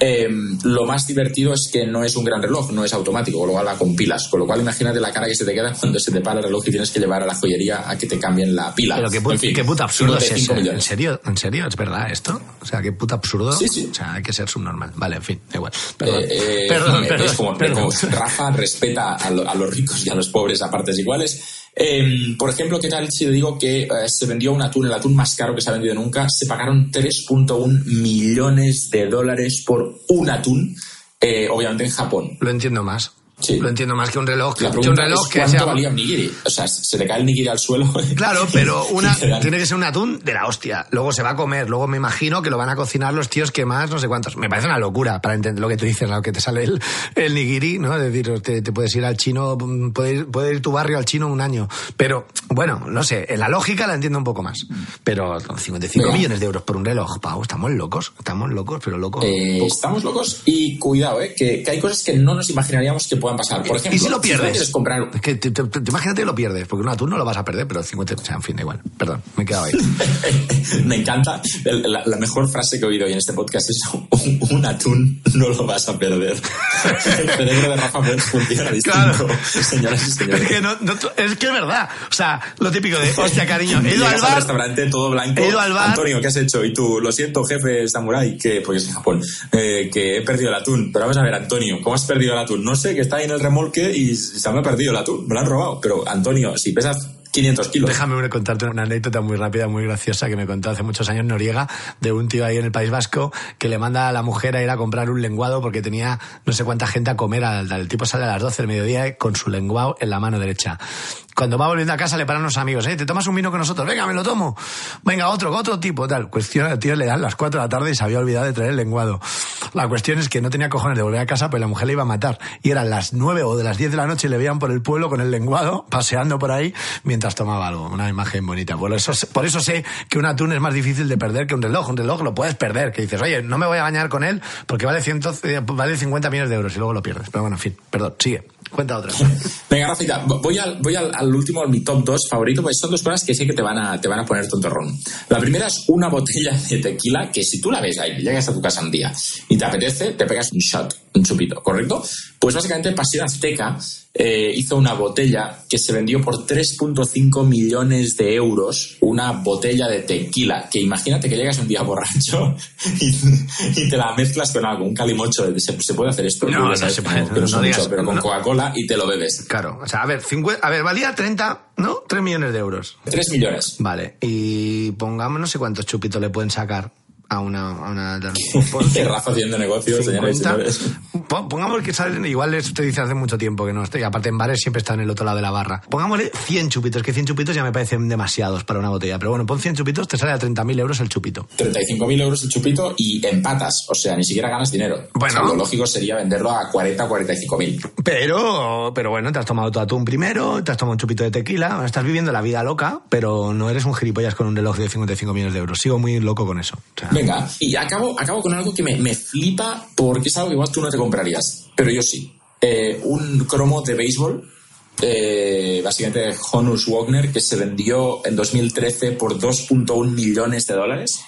Speaker 2: Eh, lo más divertido es que no es un gran reloj, no es automático, con lo cual va con pilas. Con lo cual, imagínate la cara que se te queda cuando se te para el reloj y tienes que llevar a la joyería a que te cambien la pila.
Speaker 1: Pero qué, pu-
Speaker 2: En fin,
Speaker 1: qué puto absurdo es
Speaker 2: 55
Speaker 1: eso. ¿En
Speaker 2: millones.
Speaker 1: serio? ¿En serio? ¿Es verdad esto? O sea, qué puto absurdo.
Speaker 2: Sí, sí.
Speaker 1: O sea, hay que ser subnormal. Vale, en fin, da igual. Perdón.
Speaker 2: Eh, eh,
Speaker 1: perdón,
Speaker 2: es como,
Speaker 1: perdón.
Speaker 2: Rafa respeta a, lo- a los ricos y a los pobres a partes iguales. Eh, por ejemplo, ¿qué tal si le digo que eh, se vendió un atún, el atún más caro que se ha vendido nunca? Se pagaron 3.1 millones de dólares por un atún, eh, obviamente en Japón.
Speaker 1: Lo entiendo más.
Speaker 2: Sí.
Speaker 1: Lo entiendo más que un reloj.
Speaker 2: La
Speaker 1: que un reloj
Speaker 2: es
Speaker 1: que
Speaker 2: cuánto
Speaker 1: sea...
Speaker 2: valía un nigiri. O sea, se le cae el nigiri al suelo.
Speaker 1: Claro, pero una tiene que ser un atún de la hostia. Luego se va a comer, luego me imagino que lo van a cocinar los tíos que más, no sé cuántos. Me parece una locura para entender lo que tú dices, lo que te sale el, el nigiri, ¿no? Es decir, te, te puedes ir al chino, puede ir, puede ir tu barrio al chino un año. Pero, bueno, no sé, en la lógica la entiendo un poco más. Pero 55
Speaker 2: Venga.
Speaker 1: millones de euros por un reloj, Pau, estamos locos, estamos locos, pero locos.
Speaker 2: Eh, estamos locos y cuidado, eh, que, que hay cosas que no nos imaginaríamos que podamos puedan pasar. Por ejemplo,
Speaker 1: ¿Y si lo pierdes?
Speaker 2: quieres comprar
Speaker 1: Es que te- te- te- imagínate que lo pierdes, porque un atún no lo vas a perder, pero 50... O sea, en fin, igual. Perdón, me he quedado ahí.
Speaker 2: Me encanta. La, la mejor frase que he oído hoy en este podcast es un, un atún no lo vas a perder. El cerebro de Rafa Pérez funciona distinto,
Speaker 1: Claro.
Speaker 2: señoras y
Speaker 1: Es
Speaker 2: señores.
Speaker 1: que, no- no- es que es verdad. O sea, lo típico de, hostia, cariño, he ido al
Speaker 2: al
Speaker 1: bar...
Speaker 2: restaurante todo blanco.
Speaker 1: He ido al bar.
Speaker 2: Antonio, ¿qué has hecho? Y tú, lo siento, jefe samurai, que, porque es Japón, eh, que he perdido el atún. Pero vamos a ver, Antonio, ¿cómo has perdido el atún? No sé, que está ahí en el remolque y se me ha perdido el atún, me lo han robado. Pero, Antonio, si pesas 500 kilos.
Speaker 1: Déjame contarte una anécdota muy rápida, muy graciosa que me contó hace muchos años Noriega de un tío ahí en el País Vasco que le manda a la mujer a ir a comprar un lenguado porque tenía no sé cuánta gente a comer. Al, el tipo sale a las 12 del mediodía con su lenguado en la mano derecha. Cuando va volviendo a casa le paran unos amigos, ¿eh? ¿Te tomas un vino con nosotros? Venga, me lo tomo. Venga, otro, otro tipo, tal. Cuestión, al tío le dan las 4 de la tarde y se había olvidado de traer el lenguado. La cuestión es que no tenía cojones de volver a casa, pues la mujer le iba a matar. Y eran las 9 o de las 10 de la noche y le veían por el pueblo con el lenguado, paseando por ahí mientras tomaba algo. Una imagen bonita. Por eso, por eso sé que un atún es más difícil de perder que un reloj. Un reloj lo puedes perder, que dices, oye, no me voy a bañar con él porque vale, ciento, eh, vale 50 millones de euros y luego lo pierdes. Pero bueno, en fin, perdón, sigue. Cuenta otra.
Speaker 2: Venga, Rafita, voy al, último, mi top 2 favorito, porque son dos cosas que sé que te van a, te van a poner tontorrón. La primera es una botella de tequila que si tú la ves ahí, llegas a tu casa un día y te apetece, te pegas un shot, un chupito, ¿correcto? Pues básicamente Pasión Azteca eh, hizo una botella que se vendió por 3.5 millones de euros, una botella de tequila, que imagínate que llegas un día borracho y, y te la mezclas con algo, un calimocho, se, se puede hacer esto,
Speaker 1: No,
Speaker 2: Tú
Speaker 1: no
Speaker 2: sabes
Speaker 1: se
Speaker 2: que
Speaker 1: puede,
Speaker 2: que
Speaker 1: no
Speaker 2: sé
Speaker 1: digas-
Speaker 2: mucho, pero con. Coca-Cola y te lo bebes.
Speaker 1: Claro, o sea, a ver, 50, a ver, valía 30, ¿no? 3 millones de euros.
Speaker 2: 3 millones.
Speaker 1: Vale, y pongamos no sé cuántos chupitos le pueden sacar a una... A una
Speaker 2: haciendo negocios, señores y
Speaker 1: 50.
Speaker 2: señores.
Speaker 1: Po- Pongámosle que salen, igual esto dice hace mucho tiempo que no estoy, aparte en bares siempre está en el otro lado de la barra. Pongámosle 100 chupitos, que 100 chupitos ya me parecen demasiados para una botella, pero bueno, pon 100 chupitos, te sale a 30.000 euros el chupito.
Speaker 2: 35.000 euros el chupito y empatas. O sea, ni siquiera ganas dinero.
Speaker 1: Bueno.
Speaker 2: O sea, lo lógico sería venderlo a 40 o 45.000.
Speaker 1: Pero, pero bueno, te has tomado tu atún primero, te has tomado un chupito de tequila, estás viviendo la vida loca, pero no eres un gilipollas con un reloj de 55 millones de euros. Sigo muy loco con eso. O sea,
Speaker 2: Venga, y acabo, acabo con algo que me, me flipa porque es algo que igual tú no te comprarías. Pero yo sí. Eh, un cromo de béisbol. eh, básicamente de Honus Wagner que se vendió en 2013 por 2.1 millones de dólares.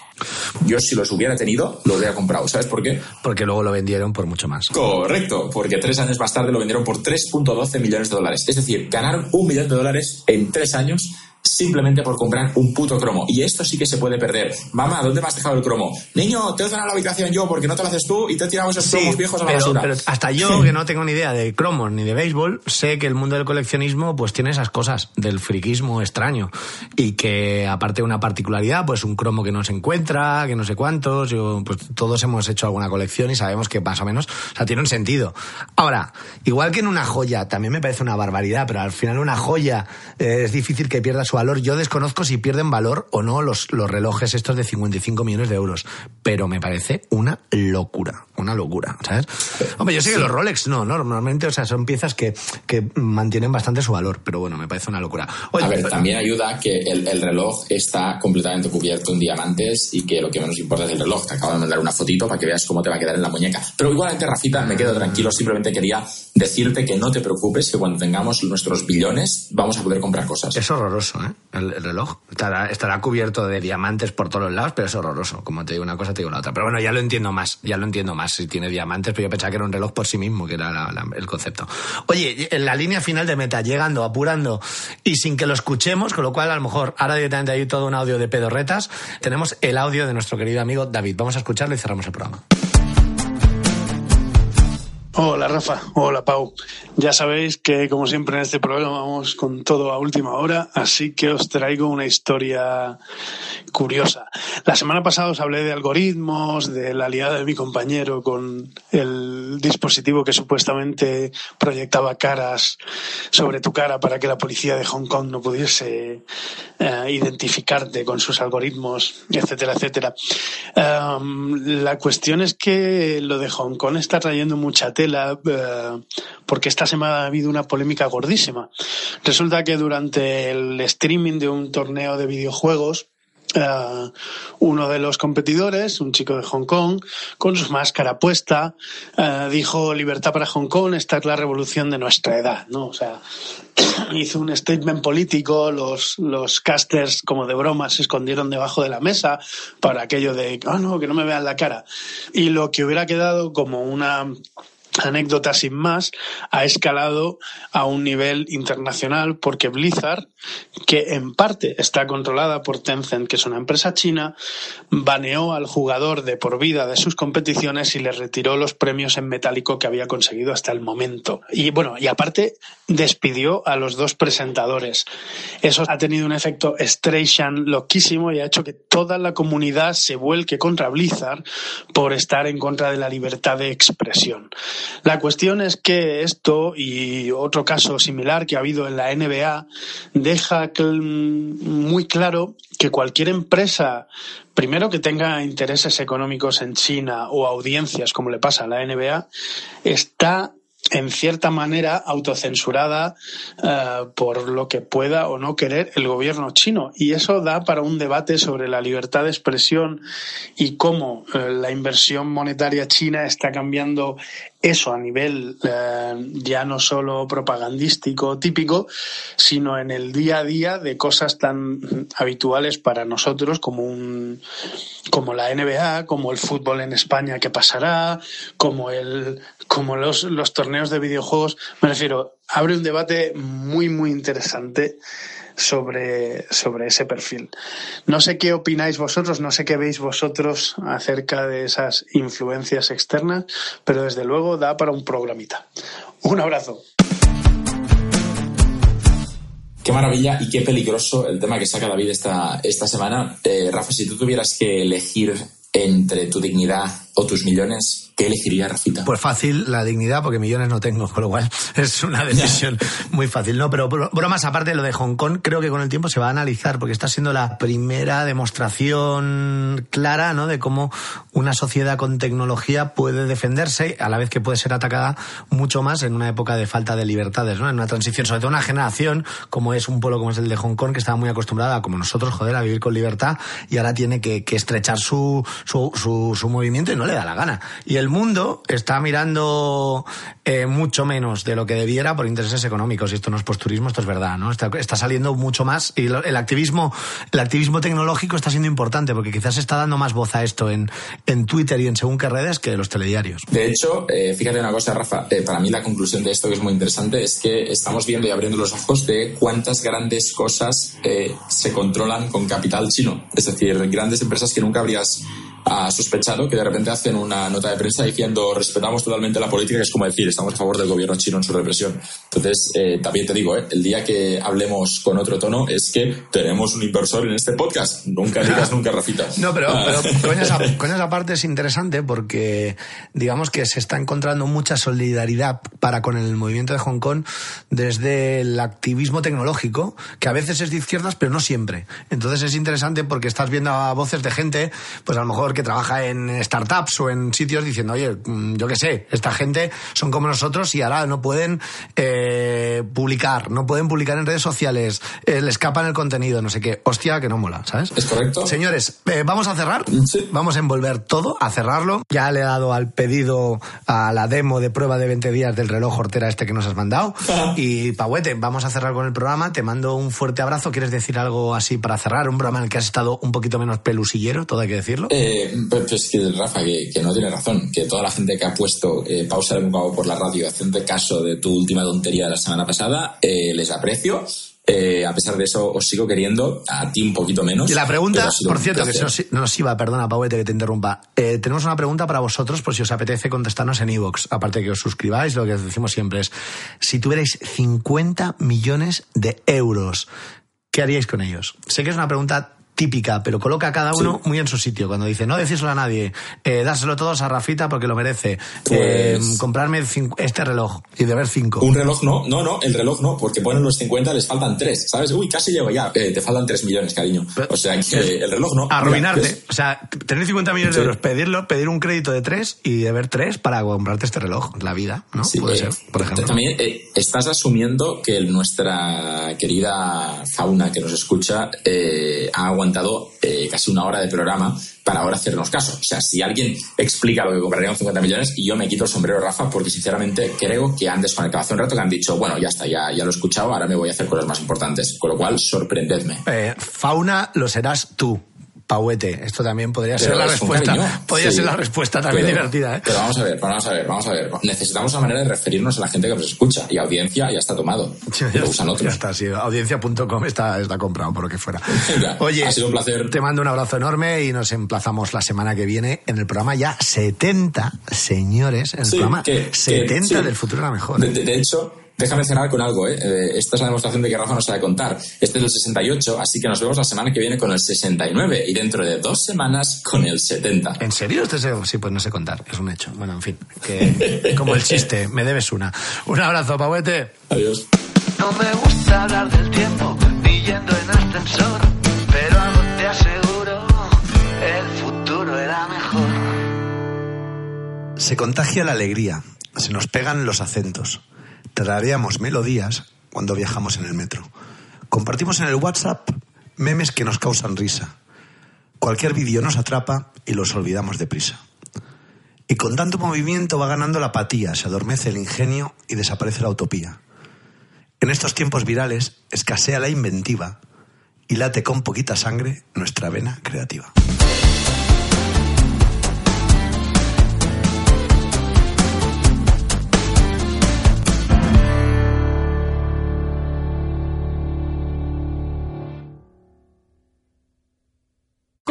Speaker 2: Yo si los hubiera tenido, lo hubiera comprado. ¿Sabes por qué?
Speaker 1: porque luego lo vendieron por mucho más.
Speaker 2: Correcto, porque tres años más tarde lo vendieron por 3.12 millones de dólares. Es decir, ganaron un millón de dólares en tres años simplemente por comprar un puto cromo. Y esto sí que se puede perder. Mamá, ¿dónde me has dejado el cromo? Niño, te he ordenado la habitación yo porque no te lo haces tú y te he tirado esos cromos viejos a la
Speaker 1: pero,
Speaker 2: basura.
Speaker 1: pero hasta yo, que no tengo ni idea de cromos ni de béisbol, sé que el mundo del coleccionismo pues tiene esas cosas del friquismo extraño. Y que aparte de una particularidad, pues un cromo que no se encuentra, que no sé cuántos, yo, pues todos hemos hecho alguna colección y sabemos que más o menos, o sea, tiene un sentido. Ahora, igual que en una joya, también me parece una barbaridad, pero al final una joya eh, es difícil que pierda su valor. Yo desconozco si pierden valor o no los, los relojes estos de 55 millones de euros, pero me parece una locura, una locura, ¿sabes? Hombre, yo sé que los Rolex no, no, normalmente, o sea, son piezas que, que mantienen bastante su valor, pero bueno, me parece una locura. Oye,
Speaker 2: a ver, también ayuda que el, el reloj está completamente cubierto en diamantes y que lo que menos importa es el reloj. Te acabo de mandar una fotito para que veas cómo te va a quedar en la muñeca. Pero igualmente, Rafita, me quedo tranquilo. Simplemente quería decirte que no te preocupes, que cuando tengamos nuestros billones vamos a poder comprar cosas.
Speaker 1: Es horroroso, ¿eh? El, el reloj. Estará, estará cubierto de diamantes por todos los lados, pero es horroroso. Como te digo una cosa, te digo la otra. Pero bueno, ya lo entiendo más. Ya lo entiendo más si tiene diamantes, pero yo pensaba que era un reloj por sí mismo, que era la- el concepto. Oye, en la línea final de meta, llegando, apurando y sin que lo escuchemos, con lo cual a lo mejor ahora directamente hay todo un audio de pedorretas, tenemos el audio de nuestro querido amigo David. Vamos a escucharlo y cerramos el programa.
Speaker 8: Hola Rafa, hola Pau. Ya sabéis que como siempre en este programa vamos con todo a última hora, así que os traigo una historia curiosa. La semana pasada os hablé de algoritmos, de la aliada de mi compañero con el dispositivo que supuestamente proyectaba caras sobre tu cara para que la policía de Hong Kong no pudiese eh, identificarte con sus algoritmos, etcétera, etcétera. La cuestión es que lo de Hong Kong está trayendo mucha tela eh, porque esta semana ha habido una polémica gordísima. Resulta que durante el streaming de un torneo de videojuegos eh, uno de los competidores, un chico de Hong Kong, con su máscara puesta, eh, dijo libertad para Hong Kong, esta es la revolución de nuestra edad, ¿no? O sea, hizo un statement político, los, los casters como de broma se escondieron debajo de la mesa para aquello de, ah, no, que no me vean la cara. Y lo que hubiera quedado como una anécdota sin más, ha escalado a un nivel internacional porque Blizzard, que en parte está controlada por Tencent, que es una empresa china, baneó al jugador de por vida de sus competiciones y le retiró los premios en metálico que había conseguido hasta el momento. Y bueno, y aparte despidió a los dos presentadores. Eso ha tenido un efecto Streisand loquísimo y ha hecho que toda la comunidad se vuelque contra Blizzard por estar en contra de la libertad de expresión. La cuestión es que esto y otro caso similar que ha habido en la NBA deja muy claro que cualquier empresa, primero que tenga intereses económicos en China o audiencias, como le pasa a la NBA, está en cierta manera autocensurada eh, por lo que pueda o no querer el gobierno chino. Y eso da para un debate sobre la libertad de expresión y cómo eh, la inversión monetaria china está cambiando eso a nivel eh, ya no solo propagandístico típico, sino en el día a día de cosas tan habituales para nosotros como un como la NBA, como el fútbol en España que pasará, como el como los, los torneos de videojuegos. Me refiero, abre un debate muy muy interesante sobre, sobre ese perfil. No sé qué opináis vosotros, no sé qué veis vosotros acerca de esas influencias externas, pero desde luego da para un programita. Un abrazo.
Speaker 2: Qué maravilla y qué peligroso el tema que saca David esta, esta semana. Eh, Rafa, si tú tuvieras que elegir entre tu dignidad o tus millones, ¿qué elegiría Rafita?
Speaker 1: Pues fácil, la dignidad, porque millones no tengo, con lo cual es una decisión muy fácil. No, pero bro- bromas aparte de lo de Hong Kong, creo que con el tiempo se va a analizar, porque está siendo la primera demostración clara, ¿no? De cómo una sociedad con tecnología puede defenderse, a la vez que puede ser atacada mucho más en una época de falta de libertades, ¿no? En una transición, sobre todo una generación como es un pueblo como es el de Hong Kong, que estaba muy acostumbrada, como nosotros, joder, a vivir con libertad, y ahora tiene que, que estrechar su, su, su, su movimiento y no le da la gana. Y el mundo está mirando eh, mucho menos de lo que debiera por intereses económicos. Y esto no es posturismo, esto es verdad, ¿no? Está, está saliendo mucho más. Y el activismo, el activismo tecnológico está siendo importante porque quizás está dando más voz a esto en, en Twitter y en según qué redes que los telediarios.
Speaker 2: De hecho, eh, fíjate una cosa, Rafa, eh, para mí la conclusión de esto que es muy interesante es que estamos viendo y abriendo los ojos de cuántas grandes cosas se controlan con capital chino. Es decir, grandes empresas que nunca habrías ah, sospechado que de repente hacen una nota de prensa diciendo respetamos totalmente la política, que es como decir estamos a favor del gobierno chino en su represión. Entonces, eh, también te digo, eh, el día que hablemos con otro tono es que tenemos un inversor en este podcast. Nunca digas nunca, Rafita.
Speaker 1: No, pero,
Speaker 2: Ah.
Speaker 1: pero coñas, a- coñas aparte es interesante porque digamos que se está encontrando mucha solidaridad para con el movimiento de Hong Kong desde el activismo tecnológico, que a veces es de izquierdas, pero no siempre. Entonces es interesante porque estás viendo a voces de gente, pues a lo mejor que trabaja en startups o en sitios diciendo, oye, mm, yo qué sé, esta gente son como nosotros y ahora no pueden eh, publicar, no pueden publicar en redes sociales, eh, le escapan el contenido, no sé qué. Hostia, que no mola, ¿sabes?
Speaker 2: ¿Es correcto?
Speaker 1: Señores, eh, vamos a cerrar. Vamos a envolver todo, a cerrarlo. Ya le he dado al pedido a la demo de prueba de 20 días del reloj hortera este que nos has mandado. Y Pauete, vamos a cerrar con el programa. Te mando un fuerte abrazo. ¿Quieres decir algo así para cerrar? Un programa en el que has estado un poquito menos pelusillero, todo hay que decirlo.
Speaker 2: Eh, pues pues que Rafa, que, que no tiene razón, que toda la gente que ha puesto eh, pausa de un cabo por la radio haciendo caso de tu última tontería de la semana pasada, eh, les aprecio. Eh, a pesar de eso, os sigo queriendo, a ti un poquito menos.
Speaker 1: Y la pregunta, por cierto, que se nos, nos iba, perdona, Pauete, que te interrumpa. Eh, tenemos una pregunta para vosotros, por si os apetece contestarnos en iVoox. Aparte que os suscribáis, lo que os decimos siempre es, si tuvierais 50 millones de euros, ¿qué haríais con ellos? Sé que es una pregunta típica, pero coloca a cada uno muy en su sitio. Cuando dice, no decíselo a nadie, eh, dárselo todos a Rafita porque lo merece, eh,
Speaker 2: Pues-
Speaker 1: comprarme cin- este reloj y deber cinco.
Speaker 2: Un reloj no, no, no, el reloj no, porque ponen los 50, les faltan 3, ¿sabes? Uy, casi llego ya. Eh, te faltan 3 millones, cariño. O sea que el reloj no.
Speaker 1: Arruinarte. O sea, tener 50 millones
Speaker 2: Sí.
Speaker 1: de euros, pedirlo, pedir un crédito de 3 y deber 3 para comprarte este reloj. La vida, ¿no?
Speaker 2: Sí,
Speaker 1: Puede
Speaker 2: eh,
Speaker 1: ser, por ejemplo.
Speaker 2: También eh, estás asumiendo que nuestra querida fauna que nos escucha eh, ha aguantado eh, casi una hora de programa para ahora hacernos caso. O sea, si alguien explica lo que compraría con 50 millones, y yo me quito el sombrero, Rafa, porque sinceramente creo que han desconectado hace un rato que han dicho, bueno, ya está, ya, ya lo he escuchado, ahora me voy a hacer cosas más importantes. Con lo cual, sorprendedme.
Speaker 1: Eh, fauna lo serás tú. Pauete, esto también podría ser la respuesta.
Speaker 2: cariño.
Speaker 1: Podría
Speaker 2: Sí.
Speaker 1: ser la respuesta también
Speaker 2: Pero-
Speaker 1: divertida, ¿eh?
Speaker 2: Pero vamos a ver, vamos a ver, vamos a ver. Necesitamos una manera de referirnos a la gente que nos escucha. Y audiencia ya está tomado. Lo usan
Speaker 1: Ya
Speaker 2: otros.
Speaker 1: está, sí. Audiencia.com está, está comprado, por lo que fuera.
Speaker 2: Venga,
Speaker 1: Oye,
Speaker 2: ha sido un placer.
Speaker 1: te mando un abrazo enorme y nos emplazamos la semana que viene en el programa ya 70, señores, en el
Speaker 2: Sí,
Speaker 1: programa
Speaker 2: que- que-
Speaker 1: 70
Speaker 2: sí.
Speaker 1: del futuro era mejor.
Speaker 2: De, de- de hecho, déjame cerrar con algo. ¿eh? Eh, Esta es la demostración de que Rafa no sabe contar. Este es el 68, así que nos vemos la semana que viene con el 69 y dentro de dos semanas con el 70.
Speaker 1: ¿En serio? Este sí, pues no sé contar, es un hecho. Bueno, en fin, que, como el chiste, me debes una. Un abrazo, Pauete.
Speaker 2: Adiós.
Speaker 9: No me gusta hablar del tiempo, ni yendo en ascensor, pero algo te aseguro, el futuro era mejor.
Speaker 1: Se contagia la alegría, se nos pegan los acentos. Tarareamos melodías cuando viajamos en el metro. Compartimos en el WhatsApp memes que nos causan risa. Cualquier vídeo nos atrapa y los olvidamos deprisa. Y con tanto movimiento va ganando la apatía, se adormece el ingenio y desaparece la utopía. En estos tiempos virales escasea la inventiva y late con poquita sangre nuestra vena creativa.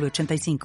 Speaker 10: 906985.